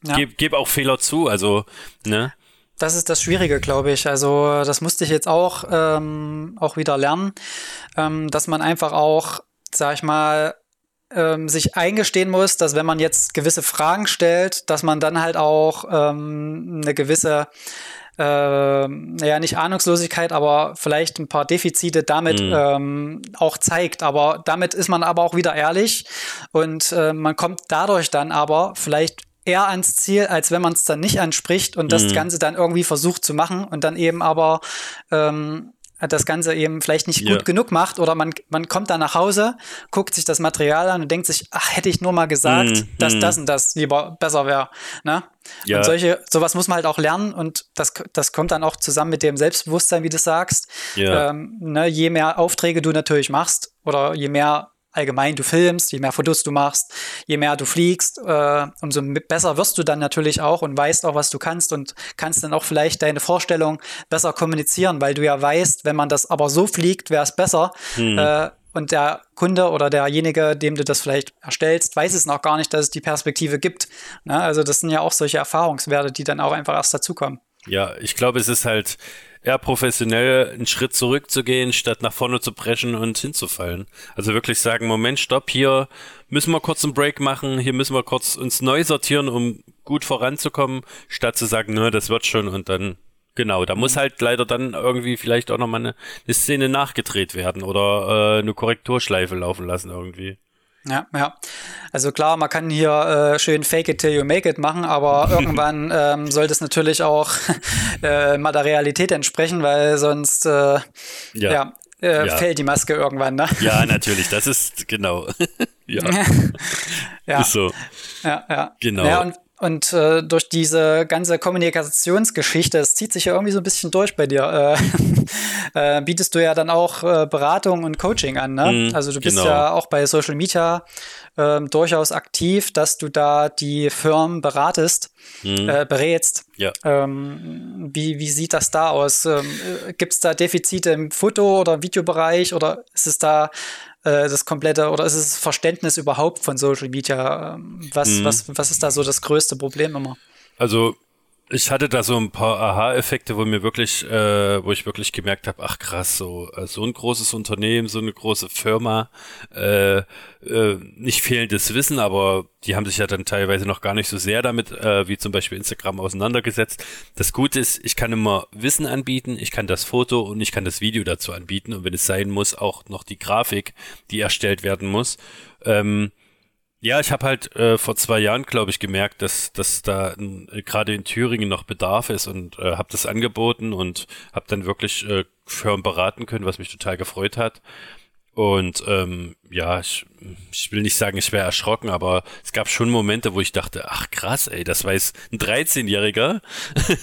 ja. geb, geb auch Fehler zu, also, ne? Das ist das Schwierige, glaube ich. Also das musste ich jetzt auch, ähm, auch wieder lernen, ähm, dass man einfach auch, sag ich mal, ähm, sich eingestehen muss, dass wenn man jetzt gewisse Fragen stellt, dass man dann halt auch ähm, eine gewisse äh, naja, nicht Ahnungslosigkeit, aber vielleicht ein paar Defizite damit mhm. ähm, auch zeigt. Aber damit ist man aber auch wieder ehrlich und äh, man kommt dadurch dann aber vielleicht eher ans Ziel, als wenn man es dann nicht anspricht und das mhm. Ganze dann irgendwie versucht zu machen und dann eben aber ähm, das Ganze eben vielleicht nicht ja. gut genug macht oder man, man kommt dann nach Hause, guckt sich das Material an und denkt sich, ach, hätte ich nur mal gesagt, mm, dass mm. das und das lieber besser wäre. Ne? Ja. Und solche, sowas muss man halt auch lernen und das, das kommt dann auch zusammen mit dem Selbstbewusstsein, wie du sagst. Ja. Ähm, ne, je mehr Aufträge du natürlich machst oder je mehr allgemein du filmst, je mehr Fotos du machst, je mehr du fliegst, äh, umso besser wirst du dann natürlich auch und weißt auch, was du kannst und kannst dann auch vielleicht deine Vorstellung besser kommunizieren, weil du ja weißt, wenn man das aber so fliegt, wäre es besser. Hm. Äh, und der Kunde oder derjenige, dem du das vielleicht erstellst, weiß es noch gar nicht, dass es die Perspektive gibt. Ne? Also das sind ja auch solche Erfahrungswerte, die dann auch einfach erst dazukommen. Ja, ich glaube, es ist halt eher professionell einen Schritt zurückzugehen, statt nach vorne zu preschen und hinzufallen. Also wirklich sagen, Moment, stopp, hier müssen wir kurz einen Break machen, hier müssen wir kurz uns neu sortieren, um gut voranzukommen, statt zu sagen, nö, das wird schon und dann Genau, da muss mhm. halt leider dann irgendwie vielleicht auch nochmal eine, eine Szene nachgedreht werden oder äh, eine Korrekturschleife laufen lassen irgendwie. Ja, ja. Also klar, man kann hier äh, schön Fake it till you make it machen, aber [LAUGHS] irgendwann ähm, sollte es natürlich auch [LAUGHS] äh, mal der Realität entsprechen, weil sonst äh, ja. ja, äh, ja. fällt die Maske irgendwann, ne? Ja, natürlich, das ist genau. [LAUGHS] ja. ja. Ist so. Ja, ja. Genau. Ja, und und äh, durch diese ganze Kommunikationsgeschichte, es zieht sich ja irgendwie so ein bisschen durch bei dir, äh, [LAUGHS] äh, bietest du ja dann auch äh, Beratung und Coaching an. Ne? Mm, also du bist genau. ja auch bei Social Media ähm, durchaus aktiv, dass du da die Firmen beratest, mm. berätst. Ja. Ähm, wie, wie sieht das da aus? Ähm, äh, Gibt es da Defizite im Foto- oder Videobereich oder ist es da äh, das komplette oder ist es Verständnis überhaupt von Social Media? Ähm, was, mhm. was, was ist da so das größte Problem immer? Also ich hatte da so ein paar Aha-Effekte, wo mir wirklich, äh, wo ich wirklich gemerkt habe, ach krass, so äh, so ein großes Unternehmen, so eine große Firma, äh, äh, nicht fehlendes Wissen, aber die haben sich ja dann teilweise noch gar nicht so sehr damit, äh, wie zum Beispiel Instagram, auseinandergesetzt. Das Gute ist, ich kann immer Wissen anbieten, ich kann das Foto und ich kann das Video dazu anbieten und wenn es sein muss, auch noch die Grafik, die erstellt werden muss. Ähm, ja, ich habe halt äh, vor zwei Jahren, glaube ich, gemerkt, dass, dass da äh, gerade in Thüringen noch Bedarf ist und äh, habe das angeboten und habe dann wirklich äh, Firmen beraten können, was mich total gefreut hat. Und ähm, ja, ich, ich will nicht sagen, ich wäre erschrocken, aber es gab schon Momente, wo ich dachte, ach krass, ey, das weiß ein 13-Jähriger,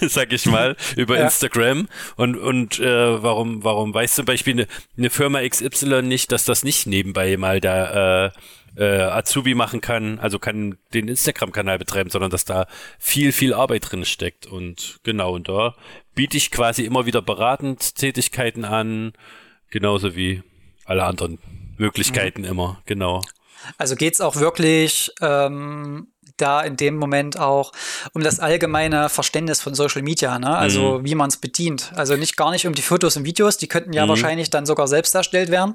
[LAUGHS] sag ich mal, [LAUGHS] über ja. Instagram. Und, und äh, warum, warum weiß zum Beispiel eine, eine Firma XY nicht, dass das nicht nebenbei mal da äh, äh, Azubi machen kann, also kann den Instagram-Kanal betreiben, sondern dass da viel, viel Arbeit drin steckt. Und genau, und da biete ich quasi immer wieder beratend Tätigkeiten an, genauso wie alle anderen Möglichkeiten mhm. immer, genau. Also geht es auch wirklich ähm, da in dem Moment auch um das allgemeine Verständnis von Social Media, ne? Also mhm. wie man es bedient. Also nicht gar nicht um die Fotos und Videos, die könnten ja mhm. wahrscheinlich dann sogar selbst erstellt werden.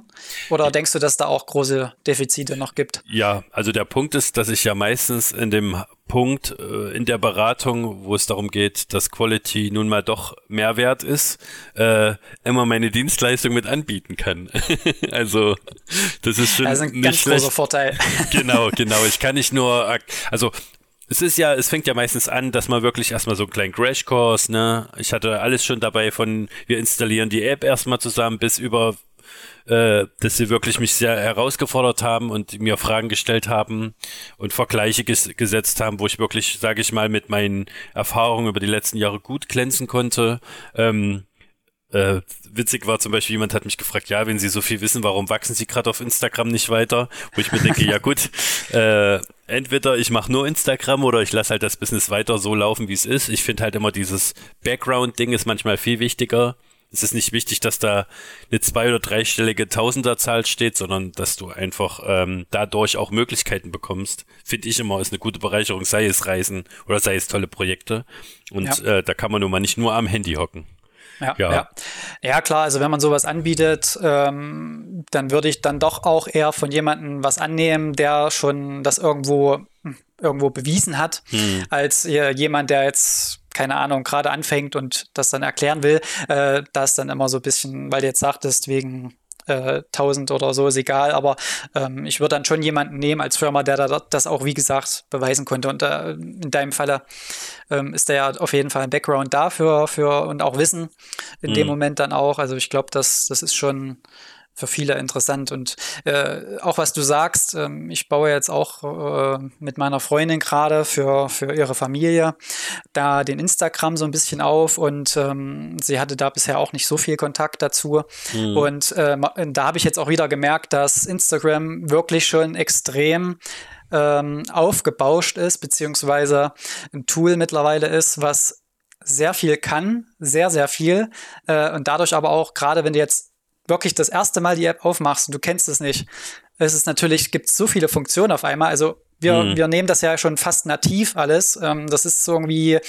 Oder denkst du, dass da auch große Defizite noch gibt? Ja, also der Punkt ist, dass ich ja meistens in dem Punkt äh, in der Beratung, wo es darum geht, dass Quality nun mal doch Mehrwert ist, äh, immer meine Dienstleistung mit anbieten kann. [LAUGHS] also das ist schon also ein nicht ganz schlecht. großer Vorteil. [LAUGHS] genau, genau. Ich kann nicht nur, also es ist ja, es fängt ja meistens an, dass man wirklich erstmal so einen kleinen Crashkurs, ne? Ich hatte alles schon dabei von, wir installieren die App erstmal zusammen bis über äh, dass sie wirklich mich sehr herausgefordert haben und mir Fragen gestellt haben und Vergleiche ges gesetzt haben, wo ich wirklich, sage ich mal, mit meinen Erfahrungen über die letzten Jahre gut glänzen konnte. Ähm, äh, witzig war zum Beispiel, jemand hat mich gefragt, ja, wenn Sie so viel wissen, warum wachsen Sie gerade auf Instagram nicht weiter? Wo ich mir denke, ja gut, [LAUGHS] äh, entweder ich mache nur Instagram oder ich lasse halt das Business weiter so laufen, wie es ist. Ich finde halt immer dieses Background-Ding ist manchmal viel wichtiger es ist nicht wichtig, dass da eine zwei- oder dreistellige Tausenderzahl steht, sondern dass du einfach ähm, dadurch auch Möglichkeiten bekommst. Finde ich immer, ist eine gute Bereicherung, sei es Reisen oder sei es tolle Projekte. Und ja. äh, da kann man nun mal nicht nur am Handy hocken. Ja, ja. ja. ja klar, also wenn man sowas anbietet, ähm, dann würde ich dann doch auch eher von jemandem was annehmen, der schon das irgendwo, hm, irgendwo bewiesen hat, hm. als jemand, der jetzt keine Ahnung, gerade anfängt und das dann erklären will, äh, da ist dann immer so ein bisschen, weil du jetzt sagtest, wegen äh, 1000 oder so ist egal, aber ähm, ich würde dann schon jemanden nehmen als Firma, der da, das auch, wie gesagt, beweisen konnte. Und äh, in deinem Falle ähm, ist da ja auf jeden Fall ein Background dafür für, und auch Wissen in mhm. dem Moment dann auch. Also ich glaube, das, das ist schon für viele interessant. Und äh, auch was du sagst, ähm, ich baue jetzt auch äh, mit meiner Freundin gerade für, für ihre Familie da den Instagram so ein bisschen auf und ähm, sie hatte da bisher auch nicht so viel Kontakt dazu. Mhm. Und äh, da habe ich jetzt auch wieder gemerkt, dass Instagram wirklich schon extrem ähm, aufgebauscht ist, beziehungsweise ein Tool mittlerweile ist, was sehr viel kann, sehr, sehr viel. Äh, und dadurch aber auch, gerade wenn du jetzt wirklich das erste Mal die App aufmachst und du kennst es nicht, es ist natürlich, gibt so viele Funktionen auf einmal. Also wir, mhm. wir nehmen das ja schon fast nativ alles. Ähm, das ist so irgendwie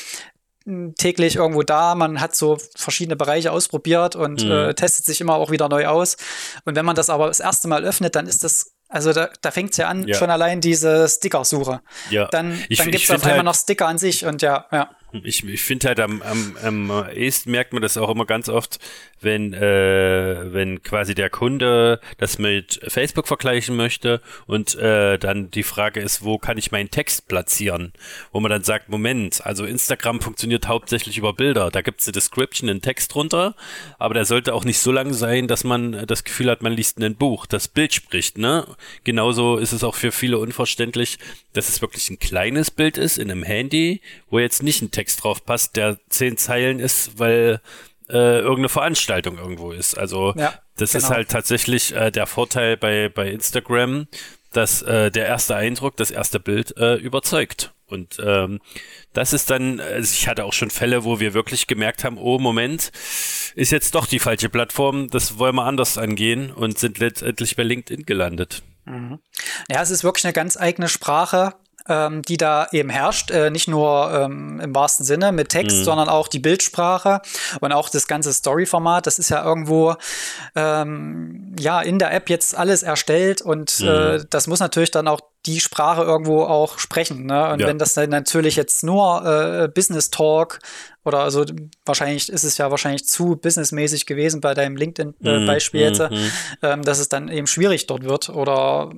hm, täglich irgendwo da. Man hat so verschiedene Bereiche ausprobiert und mhm. äh, testet sich immer auch wieder neu aus. Und wenn man das aber das erste Mal öffnet, dann ist das also da, da fängt es ja an, ja. schon allein diese Sticker-Suche. Ja. Dann, dann gibt es auf einmal halt noch Sticker an sich und ja, ja. Ich, ich finde halt am, am, am ehesten merkt man das auch immer ganz oft, wenn, äh, wenn quasi der Kunde das mit Facebook vergleichen möchte und äh, dann die Frage ist, wo kann ich meinen Text platzieren? Wo man dann sagt, Moment, also Instagram funktioniert hauptsächlich über Bilder. Da gibt es eine Description, einen Text drunter, aber der sollte auch nicht so lang sein, dass man das Gefühl hat, man liest ein Buch. Das Bild spricht, ne? Genauso ist es auch für viele unverständlich, dass es wirklich ein kleines Bild ist in einem Handy, wo jetzt nicht ein Text drauf passt, der zehn Zeilen ist, weil äh, irgendeine Veranstaltung irgendwo ist. Also ja, das genau. ist halt tatsächlich äh, der Vorteil bei, bei Instagram, dass äh, der erste Eindruck, das erste Bild äh, überzeugt. Und ähm, das ist dann, also ich hatte auch schon Fälle, wo wir wirklich gemerkt haben, oh Moment, ist jetzt doch die falsche Plattform, das wollen wir anders angehen und sind letztendlich bei LinkedIn gelandet. Mhm. Ja, es ist wirklich eine ganz eigene Sprache ähm, die da eben herrscht. Äh, nicht nur ähm, im wahrsten Sinne mit Text, mhm. sondern auch die Bildsprache und auch das ganze Story-Format. Das ist ja irgendwo ähm, ja in der App jetzt alles erstellt und mhm. äh, das muss natürlich dann auch die Sprache irgendwo auch sprechen. Ne? Und ja. wenn das dann natürlich jetzt nur äh, Business Talk oder also wahrscheinlich ist es ja wahrscheinlich zu businessmäßig gewesen bei deinem LinkedIn-Beispiel äh, mm, jetzt, mm, ähm, dass es dann eben schwierig dort wird oder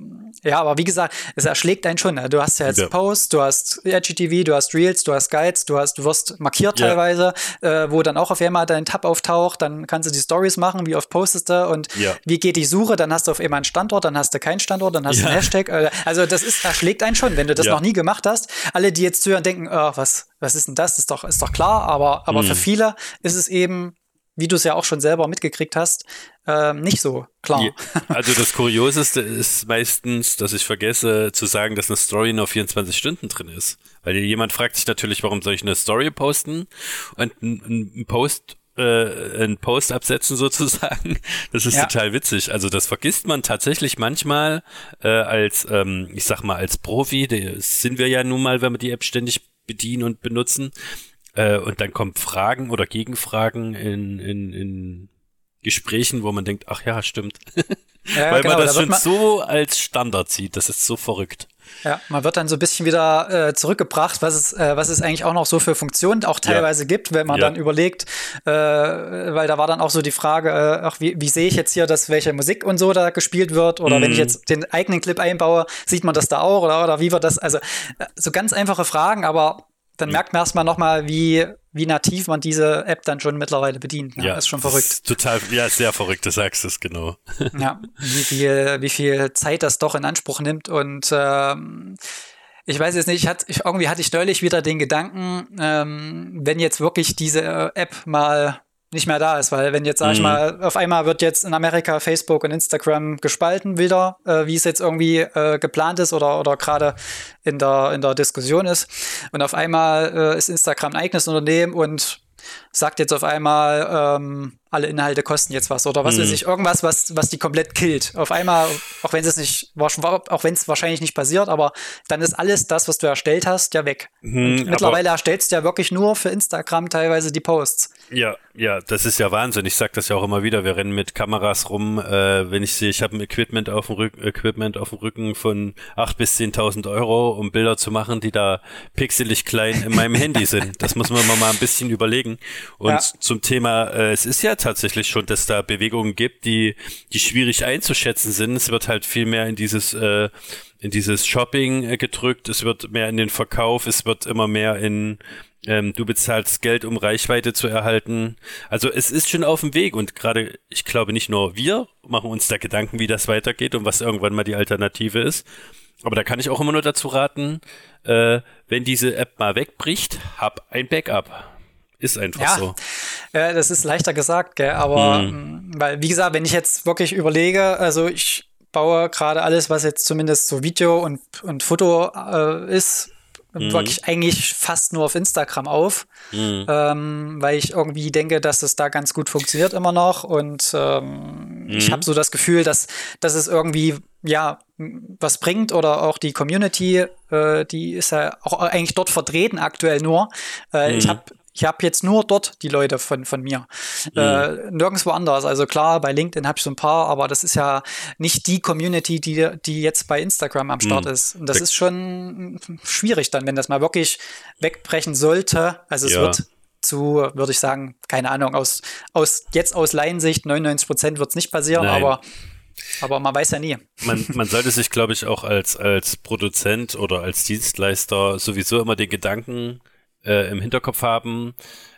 Ja, aber wie gesagt, es erschlägt einen schon. Ne? Du hast ja jetzt ja. Posts, du hast IGTV, du hast Reels, du hast Guides, du hast, du wirst markiert ja. teilweise, äh, wo dann auch auf einmal dein Tab auftaucht, dann kannst du die Stories machen, wie oft postest du und ja. wie geht die Suche, dann hast du auf einmal einen Standort, dann hast du keinen Standort, dann hast du einen Hashtag. Äh, also das ist, erschlägt einen schon, wenn du das noch nie gemacht hast. Alle, die jetzt zuhören, denken, oh, was, was ist denn das? Ist doch, ist doch klar, aber, aber mhm. für viele ist es eben wie du es ja auch schon selber mitgekriegt hast, ähm, nicht so klar. Also das Kurioseste ist meistens, dass ich vergesse zu sagen, dass eine Story nur 24 Stunden drin ist. Weil jemand fragt sich natürlich, warum soll ich eine Story posten und ein Post äh, einen Post absetzen [LAUGHS] sozusagen. Das ist ja. total witzig. Also das vergisst man tatsächlich manchmal äh, als, ähm, ich sag mal, als Profi, das sind wir ja nun mal, wenn wir die App ständig bedienen und benutzen. Äh, und dann kommen Fragen oder Gegenfragen in, in, in Gesprächen, wo man denkt, ach ja, stimmt. [LAUGHS] Ja, Weil genau, man das da schon man, so als Standard sieht. Das ist so verrückt. Ja, man wird dann so ein bisschen wieder äh, zurückgebracht, was es, äh, was es eigentlich auch noch so für Funktionen auch teilweise ja. gibt, wenn man ja. dann überlegt, äh, weil da war dann auch so die Frage, äh, ach, wie, wie sehe ich jetzt hier, dass welche Musik und so da gespielt wird oder mhm. wenn ich mhm. jetzt den eigenen Clip einbaue, sieht man das da auch oder, oder wie wird das, also äh, so ganz einfache Fragen, aber dann merkt man erstmal nochmal, wie, wie nativ man diese App dann schon mittlerweile bedient. Ne? Ja, ist schon verrückt. Ist total, ja, sehr verrückt, du sagst es genau. [LAUGHS] Ja, wie viel, wie viel Zeit das doch in Anspruch nimmt und ähm, ich weiß jetzt nicht, ich hatte, irgendwie hatte ich neulich wieder den Gedanken, ähm, wenn jetzt wirklich diese App mal nicht mehr da ist, weil wenn jetzt, sag ich mhm. mal, auf einmal wird jetzt in Amerika Facebook und Instagram gespalten wieder, äh, wie es jetzt irgendwie äh, geplant ist oder, oder gerade in der, in der Diskussion ist. Und auf einmal äh, ist Instagram ein eigenes Unternehmen und sagt jetzt auf einmal, ähm, alle Inhalte kosten jetzt was oder was mhm. weiß ich, irgendwas, was, was die komplett killt. Auf einmal, auch wenn es nicht, auch wenn es wahrscheinlich nicht passiert, aber dann ist alles das, was du erstellt hast, ja weg. Mhm, mittlerweile erstellst du ja wirklich nur für Instagram teilweise die Posts. Ja, ja, das ist ja Wahnsinn. Ich sag das ja auch immer wieder. Wir rennen mit Kameras rum. Äh, wenn ich sehe, ich habe ein Equipment auf dem Rücken, Equipment auf dem Rücken von 8.000 bis 10.000 Euro, um Bilder zu machen, die da pixelig klein in meinem Handy sind. Das muss man mal ein bisschen überlegen. Und ja. zum Thema, äh, es ist ja tatsächlich schon, dass da Bewegungen gibt, die, die schwierig einzuschätzen sind. Es wird halt viel mehr in dieses, äh, in dieses Shopping äh, gedrückt. Es wird mehr in den Verkauf. Es wird immer mehr in, ähm, du bezahlst Geld, um Reichweite zu erhalten. Also es ist schon auf dem Weg und gerade, ich glaube, nicht nur wir machen uns da Gedanken, wie das weitergeht und was irgendwann mal die Alternative ist. Aber da kann ich auch immer nur dazu raten, äh, wenn diese App mal wegbricht, hab ein Backup. Ist einfach ja, so. Ja, das ist leichter gesagt, gell? aber hm. weil, wie gesagt, wenn ich jetzt wirklich überlege, also ich baue gerade alles, was jetzt zumindest so Video und, und Foto äh, ist, mhm. wirklich eigentlich fast nur auf Instagram auf, mhm. ähm, weil ich irgendwie denke, dass es da ganz gut funktioniert immer noch und ähm, mhm. ich habe so das Gefühl, dass, dass es irgendwie ja was bringt oder auch die Community, äh, die ist ja auch eigentlich dort vertreten aktuell nur. Äh, ich mhm. habe ich habe jetzt nur dort die Leute von, von mir. Mhm. Äh, nirgendwo anders. Also klar, bei LinkedIn habe ich so ein paar, aber das ist ja nicht die Community, die, die jetzt bei Instagram am Start mhm. ist. Und das ist schon schwierig dann, wenn das mal wirklich wegbrechen sollte. Also es ja. wird zu, würde ich sagen, keine Ahnung, aus, aus jetzt aus Laiensicht, 99 Prozent wird es nicht passieren, Nein. aber aber man weiß ja nie. Man, [LAUGHS] man sollte sich, glaube ich, auch als, als Produzent oder als Dienstleister sowieso immer den Gedanken äh, im Hinterkopf haben,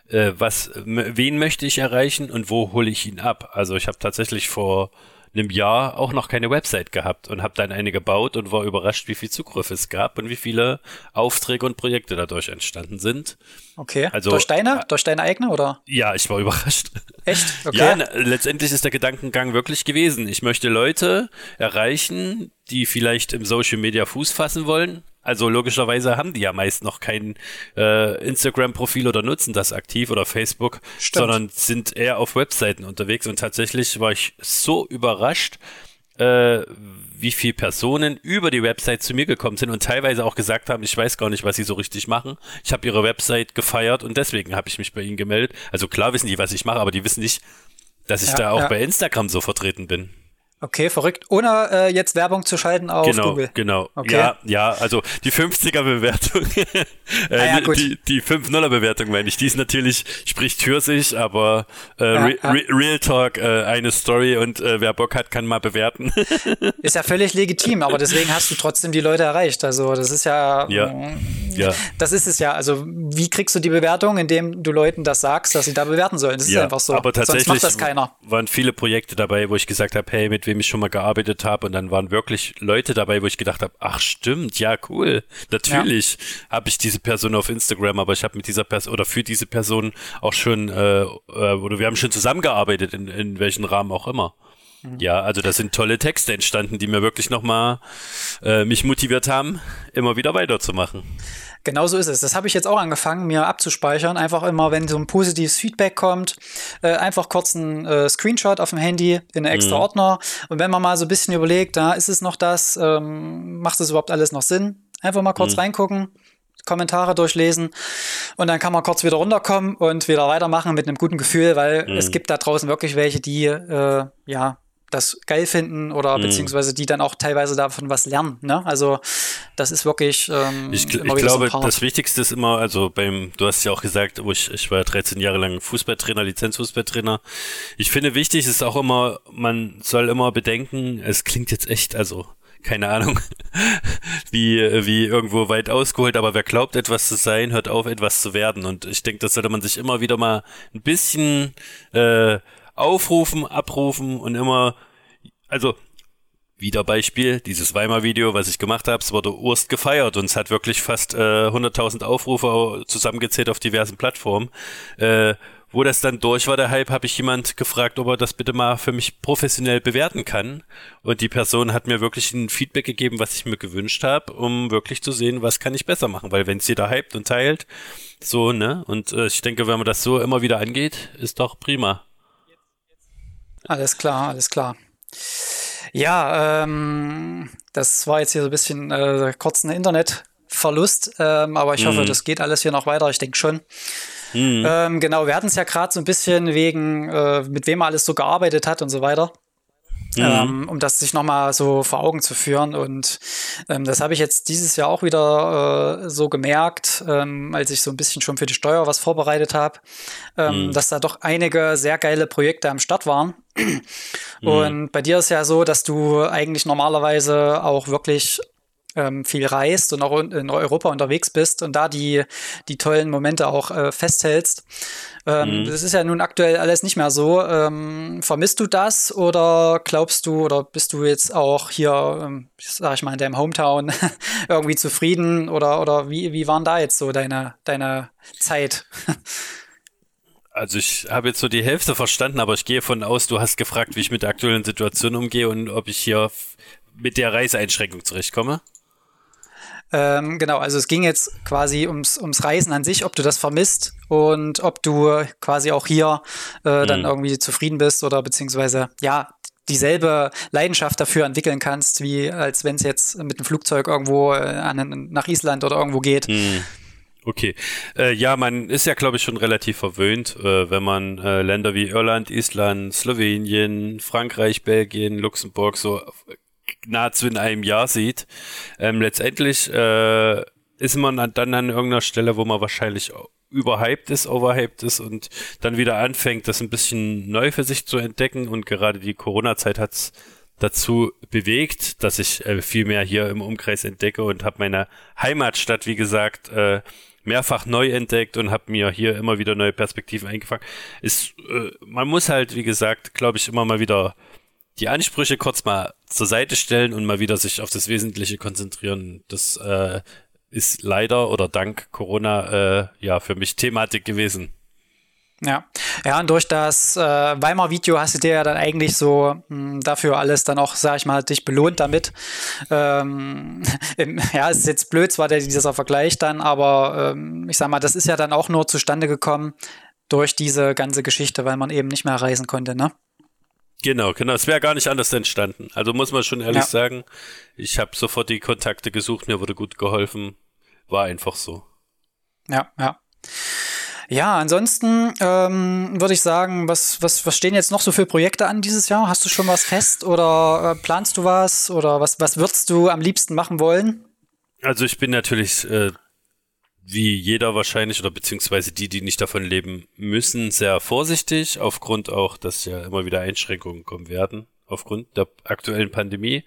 äh, was, wen möchte ich erreichen und wo hole ich ihn ab. Also ich habe tatsächlich vor einem Jahr auch noch keine Website gehabt und habe dann eine gebaut und war überrascht, wie viel Zugriff es gab und wie viele Aufträge und Projekte dadurch entstanden sind. Okay. Also, durch deine? Durch deine eigene oder? Ja, ich war [LAUGHS] überrascht. Echt? Okay. Ja, letztendlich ist der Gedankengang wirklich gewesen. Ich möchte Leute erreichen, die vielleicht im Social Media Fuß fassen wollen, also logischerweise haben die ja meist noch kein äh, Instagram-Profil oder nutzen das aktiv oder Facebook, Stimmt. sondern sind eher auf Webseiten unterwegs. Und tatsächlich war ich so überrascht, äh, wie viele Personen über die Website zu mir gekommen sind und teilweise auch gesagt haben, ich weiß gar nicht, was sie so richtig machen. Ich habe ihre Website gefeiert und deswegen habe ich mich bei ihnen gemeldet. Also klar wissen die, was ich mache, aber die wissen nicht, dass ich ja, da auch ja. bei Instagram so vertreten bin. Okay, verrückt. Ohne äh, jetzt Werbung zu schalten auf genau, Google. Genau, okay. Ja, ja, also die 50er-Bewertung, [LAUGHS] äh, ah, ja, die, die 5-0er-Bewertung meine ich, die ist natürlich, spricht für sich, aber äh, ja, Re ja. Real Talk, äh, eine Story und äh, wer Bock hat, kann mal bewerten. [LAUGHS] ist ja völlig legitim, aber deswegen hast du trotzdem die Leute erreicht. Also das ist ja, ja. ja. das ist es ja. Also wie kriegst du die Bewertung, indem du Leuten das sagst, dass sie da bewerten sollen? Das ist einfach so. Aber tatsächlich Sonst macht das keiner. waren viele Projekte dabei, wo ich gesagt habe, hey, mit wem ich schon mal gearbeitet habe und dann waren wirklich Leute dabei, wo ich gedacht habe, ach stimmt, ja cool, natürlich ja. habe ich diese Person auf Instagram, aber ich habe mit dieser Person oder für diese Person auch schon äh, äh, oder wir haben schon zusammengearbeitet in, in welchem Rahmen auch immer. Mhm. Ja, also da sind tolle Texte entstanden, die mir wirklich nochmal äh, mich motiviert haben, immer wieder weiterzumachen. Genau so ist es. Das habe ich jetzt auch angefangen, mir abzuspeichern. Einfach immer, wenn so ein positives Feedback kommt, äh, einfach kurz einen äh, Screenshot auf dem Handy in einen extra mhm. Ordner. Und wenn man mal so ein bisschen überlegt, da ist es noch das, ähm, macht das überhaupt alles noch Sinn? Einfach mal kurz mhm. reingucken, Kommentare durchlesen und dann kann man kurz wieder runterkommen und wieder weitermachen mit einem guten Gefühl, weil mhm. es gibt da draußen wirklich welche, die äh, ja das geil finden oder mhm. beziehungsweise die dann auch teilweise davon was lernen. Ne? Also das ist wirklich. Ähm, ich, ich glaube, so das Wichtigste ist immer, also beim, du hast ja auch gesagt, wo ich, ich war 13 Jahre lang Fußballtrainer, Lizenzfußballtrainer. Ich finde wichtig ist auch immer, man soll immer bedenken, es klingt jetzt echt, also keine Ahnung, [LAUGHS] wie, wie irgendwo weit ausgeholt, aber wer glaubt, etwas zu sein, hört auf, etwas zu werden. Und ich denke, das sollte man sich immer wieder mal ein bisschen äh, aufrufen, abrufen und immer, also wieder Beispiel, dieses Weimar-Video, was ich gemacht habe, es wurde Urst gefeiert und es hat wirklich fast äh, 100.000 Aufrufe zusammengezählt auf diversen Plattformen. Äh, wo das dann durch war, der Hype, habe ich jemand gefragt, ob er das bitte mal für mich professionell bewerten kann. Und die Person hat mir wirklich ein Feedback gegeben, was ich mir gewünscht habe, um wirklich zu sehen, was kann ich besser machen. Weil wenn es jeder hypt und teilt, so, ne? Und äh, ich denke, wenn man das so immer wieder angeht, ist doch prima. Alles klar, alles klar. Ja, ähm, das war jetzt hier so ein bisschen äh, kurz ein Internetverlust, ähm, aber ich hoffe, mhm. das geht alles hier noch weiter. Ich denke schon. Mhm. Ähm, genau, wir hatten es ja gerade so ein bisschen wegen, äh, mit wem er alles so gearbeitet hat und so weiter. Mhm. Ähm, um das sich nochmal so vor Augen zu führen. Und ähm, das habe ich jetzt dieses Jahr auch wieder äh, so gemerkt, ähm, als ich so ein bisschen schon für die Steuer was vorbereitet habe, ähm, mhm. dass da doch einige sehr geile Projekte am Start waren. Mhm. Und bei dir ist ja so, dass du eigentlich normalerweise auch wirklich ähm, viel reist und auch in Europa unterwegs bist und da die, die tollen Momente auch äh, festhältst. Ähm, mhm. Das ist ja nun aktuell alles nicht mehr so. Ähm, vermisst du das oder glaubst du oder bist du jetzt auch hier, ähm, sag ich mal, in deinem Hometown [LAUGHS] irgendwie zufrieden oder, oder wie, wie waren da jetzt so deine, deine Zeit? Also ich habe jetzt so die Hälfte verstanden, aber ich gehe von aus, du hast gefragt, wie ich mit der aktuellen Situation umgehe und ob ich hier mit der Reiseeinschränkung zurechtkomme. Ähm, genau, also es ging jetzt quasi ums, ums Reisen an sich, ob du das vermisst und ob du quasi auch hier äh, dann mhm. irgendwie zufrieden bist oder beziehungsweise ja dieselbe Leidenschaft dafür entwickeln kannst, wie als wenn es jetzt mit dem Flugzeug irgendwo äh, an, nach Island oder irgendwo geht. Mhm. Okay. Äh, ja, man ist ja, glaube ich, schon relativ verwöhnt, äh, wenn man äh, Länder wie Irland, Island, Slowenien, Frankreich, Belgien, Luxemburg so nahezu in einem Jahr sieht. Ähm, letztendlich äh, ist man dann an irgendeiner Stelle, wo man wahrscheinlich überhyped ist, overhyped ist und dann wieder anfängt, das ein bisschen neu für sich zu entdecken. Und gerade die Corona-Zeit hat es dazu bewegt, dass ich äh, viel mehr hier im Umkreis entdecke und habe meine Heimatstadt, wie gesagt, äh, mehrfach neu entdeckt und habe mir hier immer wieder neue Perspektiven eingefangen. Ist, äh, man muss halt, wie gesagt, glaube ich, immer mal wieder die Ansprüche kurz mal zur Seite stellen und mal wieder sich auf das Wesentliche konzentrieren. Das äh, ist leider oder dank Corona äh, ja für mich Thematik gewesen. Ja, ja, und durch das äh, Weimar-Video hast du dir ja dann eigentlich so mh, hm, dafür alles dann auch, sag ich mal, dich belohnt damit. Ähm, [LAUGHS] ja, es ist jetzt blöd, zwar der, dieser Vergleich dann, aber ähm, ich sag mal, das ist ja dann auch nur zustande gekommen durch diese ganze Geschichte, weil man eben nicht mehr reisen konnte, ne? Genau, genau. Es wäre gar nicht anders entstanden. Also muss man schon ehrlich ja. sagen, ich habe sofort die Kontakte gesucht, mir wurde gut geholfen. War einfach so. Ja, ja. Ja, ansonsten ähm, würde ich sagen, was, was, was stehen jetzt noch so für Projekte an dieses Jahr? Hast du schon was fest oder äh, planst du was oder was, was würdest du am liebsten machen wollen? Also ich bin natürlich äh, wie jeder wahrscheinlich oder beziehungsweise die, die nicht davon leben müssen, sehr vorsichtig, aufgrund auch, dass ja immer wieder Einschränkungen kommen werden aufgrund der aktuellen Pandemie.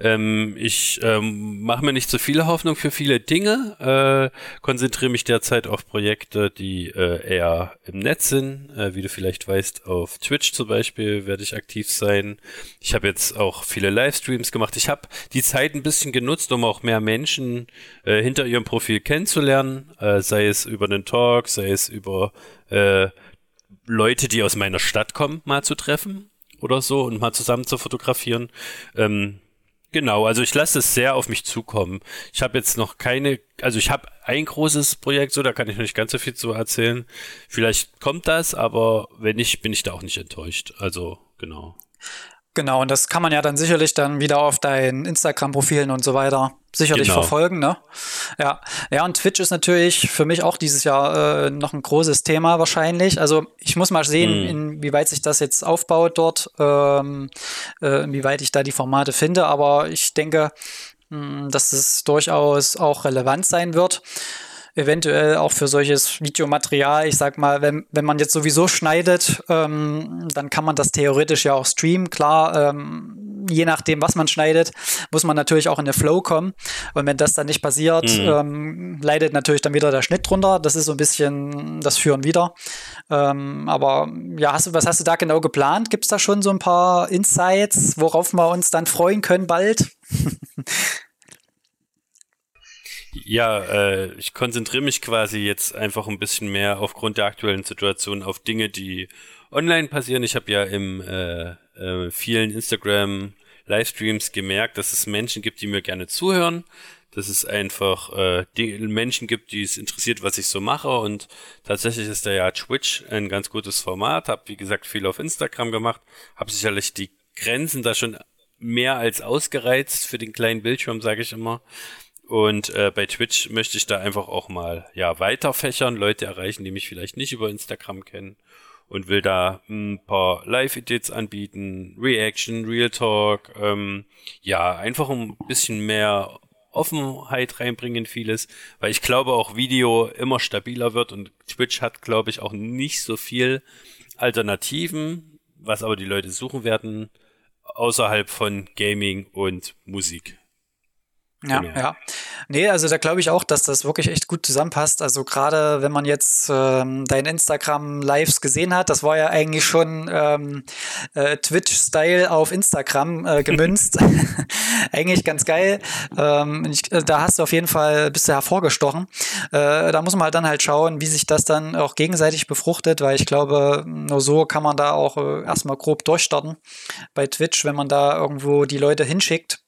Ähm, ich ähm, mache mir nicht so viele Hoffnung für viele Dinge, äh, konzentriere mich derzeit auf Projekte, die äh, eher im Netz sind. Äh, wie du vielleicht weißt, auf Twitch zum Beispiel werde ich aktiv sein. Ich habe jetzt auch viele Livestreams gemacht. Ich habe die Zeit ein bisschen genutzt, um auch mehr Menschen äh, hinter ihrem Profil kennenzulernen, äh, sei es über einen Talk, sei es über äh, Leute, die aus meiner Stadt kommen, mal zu treffen oder so und mal zusammen zu fotografieren. Ähm, genau, also ich lasse es sehr auf mich zukommen. Ich habe jetzt noch keine, also ich habe ein großes Projekt, so da kann ich noch nicht ganz so viel zu erzählen. Vielleicht kommt das, aber wenn nicht, bin ich da auch nicht enttäuscht. Also genau. Genau, und das kann man ja dann sicherlich dann wieder auf deinen Instagram-Profilen und so weiter sicherlich genau. verfolgen, ne? Ja. Ja, und Twitch ist natürlich für mich auch dieses Jahr äh, noch ein großes Thema wahrscheinlich. Also ich muss mal sehen, mm. inwieweit sich das jetzt aufbaut dort, ähm, äh, inwieweit ich da die Formate finde, aber ich denke, mh, hm, dass es durchaus auch relevant sein wird eventuell auch für solches Videomaterial. Ich sag mal, wenn, wenn man jetzt sowieso schneidet, ähm, dann kann man das theoretisch ja auch streamen. Klar, ähm, je nachdem, was man schneidet, muss man natürlich auch in den Flow kommen. Und wenn das dann nicht passiert, mhm. ähm, leidet natürlich dann wieder der Schnitt drunter. Das ist so ein bisschen das Führen wieder. Ähm, aber ja, hast du, was hast du da genau geplant? Gibt es da schon so ein paar Insights, worauf wir uns dann freuen können bald? [LAUGHS] Ja, äh, ich konzentriere mich quasi jetzt einfach ein bisschen mehr aufgrund der aktuellen Situation auf Dinge, die online passieren. Ich habe ja im äh, äh, vielen Instagram Livestreams gemerkt, dass es Menschen gibt, die mir gerne zuhören, dass es einfach äh, die Menschen gibt, die es interessiert, was ich so mache und tatsächlich ist da ja Twitch ein ganz gutes Format. Hab wie gesagt viel auf Instagram gemacht, habe sicherlich die Grenzen da schon mehr als ausgereizt für den kleinen Bildschirm, sage ich immer. Und äh, bei Twitch möchte ich da einfach auch mal ja weiterfächern, Leute erreichen, die mich vielleicht nicht über Instagram kennen und will da ein paar Live-Edits anbieten, Reaction, Real Talk, ähm, ja, einfach ein bisschen mehr Offenheit reinbringen vieles, weil ich glaube auch Video immer stabiler wird und Twitch hat, glaube ich, auch nicht so viel Alternativen, was aber die Leute suchen werden, außerhalb von Gaming und Musik. Ja, genau. ja. Nee, also da glaube ich auch, dass das wirklich echt gut zusammenpasst. Also gerade wenn man jetzt ähm, dein Instagram-Lives gesehen hat, das war ja eigentlich schon ähm, äh, Twitch-Style auf Instagram äh, [LAUGHS] gemünzt. [LAUGHS] eigentlich ganz geil. Ähm, ich, äh, da hast du auf jeden Fall, bist du hervorgestochen. Äh, da muss man halt dann halt schauen, wie sich das dann auch gegenseitig befruchtet, weil ich glaube, nur so kann man da auch äh, erstmal grob durchstarten bei Twitch, wenn man da irgendwo die Leute hinschickt.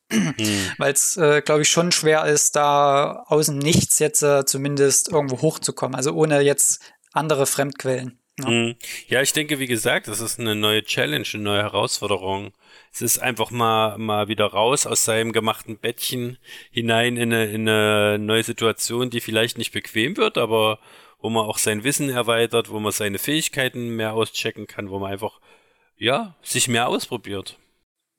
Weil es, äh, glaube ich, schon schwer ist, da aus dem Nichts jetzt äh, zumindest irgendwo hochzukommen, also ohne jetzt andere Fremdquellen. Ja. Hm. ja, ich denke, wie gesagt, das ist eine neue Challenge, eine neue Herausforderung. Es ist einfach mal, mal wieder raus aus seinem gemachten Bettchen hinein in eine, in eine neue Situation, die vielleicht nicht bequem wird, aber wo man auch sein Wissen erweitert, wo man seine Fähigkeiten mehr auschecken kann, wo man einfach, ja, sich mehr ausprobiert.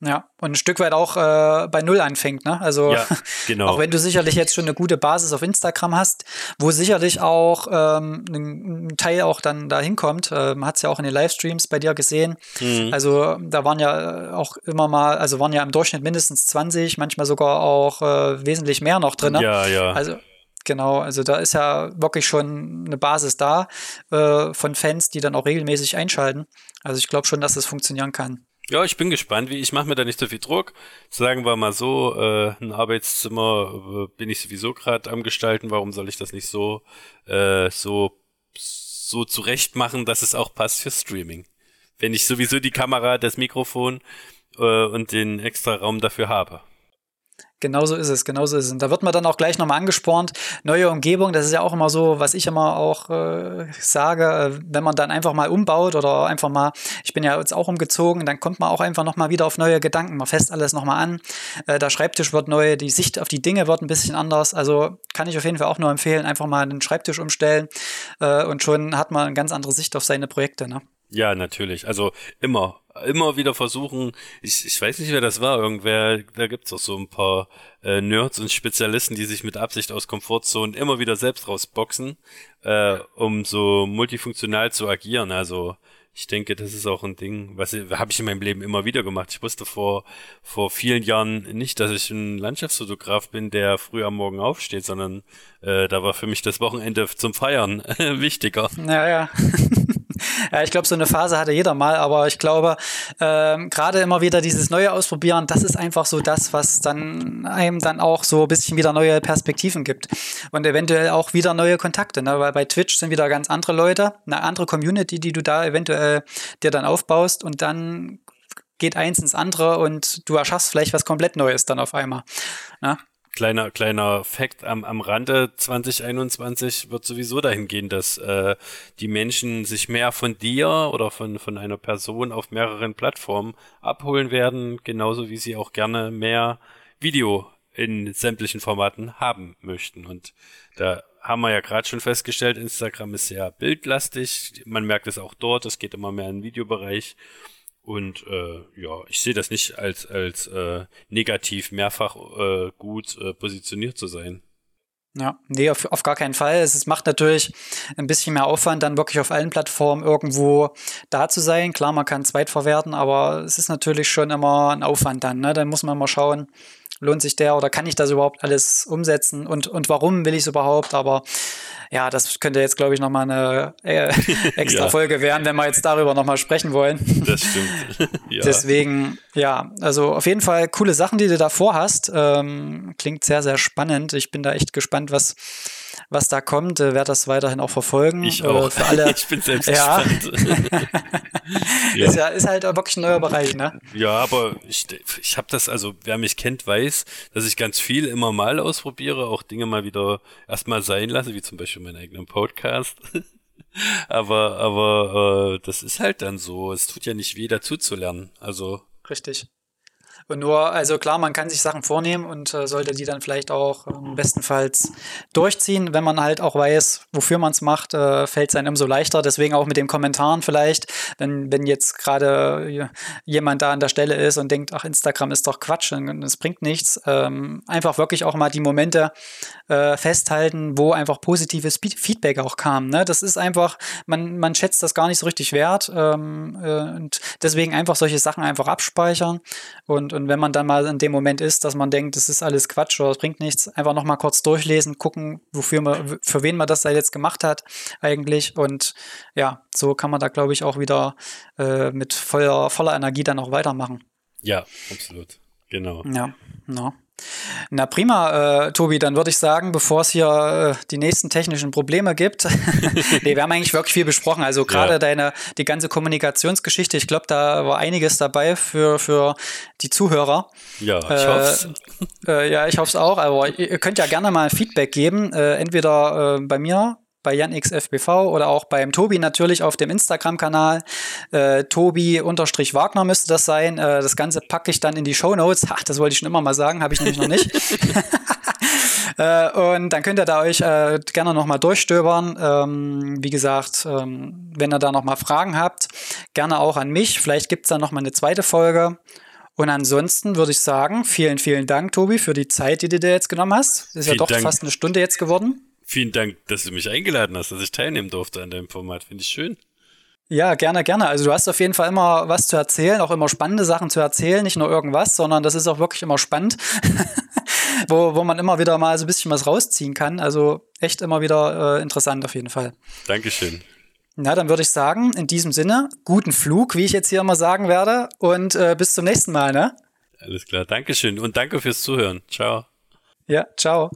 Ja, und ein Stück weit auch äh, bei Null anfängt, ne? Also ja, [LAUGHS] genau. auch wenn du sicherlich jetzt schon eine gute Basis auf Instagram hast, wo sicherlich auch ähm, ein, ein Teil auch dann da hinkommt, äh, man hat es ja auch in den Livestreams bei dir gesehen. Mhm. Also da waren ja auch immer mal, also waren ja im Durchschnitt mindestens 20, manchmal sogar auch äh, wesentlich mehr noch drin. Ne? Ja, ja. Also Genau, also da ist ja wirklich schon eine Basis da äh, von Fans, die dann auch regelmäßig einschalten. Also ich glaube schon, dass das funktionieren kann. Ja, ich bin gespannt. Wie ich mache mir da nicht so viel Druck. Sagen wir mal so, äh, ein Arbeitszimmer äh, bin ich sowieso gerade am gestalten. Warum soll ich das nicht so äh, so so zurecht machen, dass es auch passt für Streaming? Wenn ich sowieso die Kamera, das Mikrofon äh, und den extra Raum dafür habe. Genauso ist es, genauso ist es. Und da wird man dann auch gleich nochmal angespornt. Neue Umgebung, das ist ja auch immer so, was ich immer auch äh, sage, äh, wenn man dann einfach mal umbaut oder einfach mal, ich bin ja jetzt auch umgezogen, dann kommt man auch einfach nochmal wieder auf neue Gedanken. Man fässt alles nochmal an. Äh, der Schreibtisch wird neu, die Sicht auf die Dinge wird ein bisschen anders. Also kann ich auf jeden Fall auch nur empfehlen, einfach mal den Schreibtisch umstellen äh, und schon hat man eine ganz andere Sicht auf seine Projekte. Ne? Ja, natürlich. Also immer, immer wieder versuchen. Ich, ich weiß nicht, wer das war. Irgendwer, da gibt's auch so ein paar äh, Nerds und Spezialisten, die sich mit Absicht aus Komfortzonen immer wieder selbst rausboxen, äh, um so multifunktional zu agieren. Also ich denke, das ist auch ein Ding, was habe ich in meinem Leben immer wieder gemacht. Ich wusste vor vor vielen Jahren nicht, dass ich ein Landschaftsfotograf bin, der früh am Morgen aufsteht, sondern äh, da war für mich das Wochenende zum Feiern [LAUGHS] wichtiger. Ja, ja. Ja, [LAUGHS] ich glaube, so eine Phase hatte jeder mal, aber ich glaube, ähm, gerade immer wieder dieses Neue ausprobieren, das ist einfach so das, was dann einem dann auch so ein bisschen wieder neue Perspektiven gibt. Und eventuell auch wieder neue Kontakte, ne? weil bei Twitch sind wieder ganz andere Leute, eine andere Community, die du da eventuell dir dann aufbaust und dann geht eins ins andere und du erschaffst vielleicht was komplett Neues dann auf einmal. Ne? Kleiner, kleiner Fact am, am Rande 2021 wird sowieso dahin gehen, dass äh, die Menschen sich mehr von dir oder von, von einer Person auf mehreren Plattformen abholen werden, genauso wie sie auch gerne mehr Video in sämtlichen Formaten haben möchten. Und da haben wir ja gerade schon festgestellt, Instagram ist sehr bildlastig. Man merkt es auch dort, es geht immer mehr in den Videobereich. Und äh, ja, ich sehe das nicht als, als äh, negativ mehrfach äh, gut äh, positioniert zu sein. Ja, nee, auf, auf gar keinen Fall. Es, macht natürlich ein bisschen mehr Aufwand, dann wirklich auf allen Plattformen irgendwo da zu sein. Klar, man kann zweitverwerten, aber es ist natürlich schon immer ein Aufwand dann. Ne? Dann muss man mal schauen, lohnt sich der oder kann ich das überhaupt alles umsetzen und, und warum will ich es überhaupt? Aber ja, das könnte jetzt, glaube ich, nochmal eine äh, [LAUGHS] extra ja. Folge werden, wenn wir jetzt darüber nochmal sprechen wollen. Das stimmt. [LAUGHS] ja. Deswegen, ja, also auf jeden Fall coole Sachen, die du da vorhast. Ähm, klingt sehr, sehr spannend. Ich bin da echt gespannt, was was da kommt, äh, werde das weiterhin auch verfolgen. Ich auch. Äh, für alle. [LAUGHS] ich bin selbst ja. gespannt. [LAUGHS] ja. Ist ja ist halt wirklich ein neuer Bereich, ne? Ja, aber ich, ich habe das, also wer mich kennt, weiß, dass ich ganz viel immer mal ausprobiere, auch Dinge mal wieder erstmal sein lasse, wie zum Beispiel meinen eigenen Podcast. [LAUGHS] aber aber äh, das ist halt dann so. Es tut ja nicht weh, dazu zu lernen. Also Richtig. Und nur, also klar, man kann sich Sachen vornehmen und äh, sollte die dann vielleicht auch ähm, bestenfalls durchziehen. Wenn man halt auch weiß, wofür man es macht, äh, fällt es einem umso leichter. Deswegen auch mit den Kommentaren vielleicht, wenn, wenn jetzt gerade äh, jemand da an der Stelle ist und denkt, ach, Instagram ist doch Quatsch und es bringt nichts, ähm, einfach wirklich auch mal die Momente äh, festhalten, wo einfach positives Feedback auch kam. Ne? Das ist einfach, man, man schätzt das gar nicht so richtig wert ähm, äh, und deswegen einfach solche Sachen einfach abspeichern und und, wenn man dann mal in dem Moment ist, dass man denkt, das ist alles Quatsch oder es bringt nichts, einfach nochmal kurz durchlesen, gucken, wofür man, für wen man das da jetzt gemacht hat, eigentlich. Und ja, so kann man da, glaube ich, auch wieder äh, mit voller, voller Energie dann auch weitermachen. Ja, absolut. Genau. Ja, no. Na prima, äh, Tobi, dann würde ich sagen, bevor es hier äh, die nächsten technischen Probleme gibt, [LAUGHS] nee, wir haben eigentlich wirklich viel besprochen. Also gerade ja. deine, die ganze Kommunikationsgeschichte, ich glaube, da war einiges dabei für, für die Zuhörer. Ja, ich äh, hoffe äh, Ja, ich hoffe es auch, aber ihr könnt ja gerne mal Feedback geben, äh, entweder äh, bei mir bei JanXFBV oder auch beim Tobi natürlich auf dem Instagram-Kanal. Äh, Tobi-Wagner müsste das sein. Äh, das Ganze packe ich dann in die Show Notes. Ach, das wollte ich schon immer mal sagen, habe ich nämlich noch nicht. [LAUGHS] äh, und dann könnt ihr da euch äh, gerne nochmal durchstöbern. Ähm, wie gesagt, ähm, wenn ihr da nochmal Fragen habt, gerne auch an mich. Vielleicht gibt es dann nochmal eine zweite Folge. Und ansonsten würde ich sagen, vielen, vielen Dank, Tobi, für die Zeit, die du dir jetzt genommen hast. Ist vielen ja doch Dank. fast eine Stunde jetzt geworden. Vielen Dank, dass du mich eingeladen hast, dass ich teilnehmen durfte an deinem Format. Finde ich schön. Ja, gerne, gerne. Also du hast auf jeden Fall immer was zu erzählen, auch immer spannende Sachen zu erzählen, nicht nur irgendwas, sondern das ist auch wirklich immer spannend, [LAUGHS] wo, wo man immer wieder mal so ein bisschen was rausziehen kann. Also echt immer wieder äh, interessant auf jeden Fall. Dankeschön. Na, dann würde ich sagen, in diesem Sinne, guten Flug, wie ich jetzt hier immer sagen werde, und äh, bis zum nächsten Mal, ne? Alles klar, Dankeschön und danke fürs Zuhören. Ciao. Ja, ciao.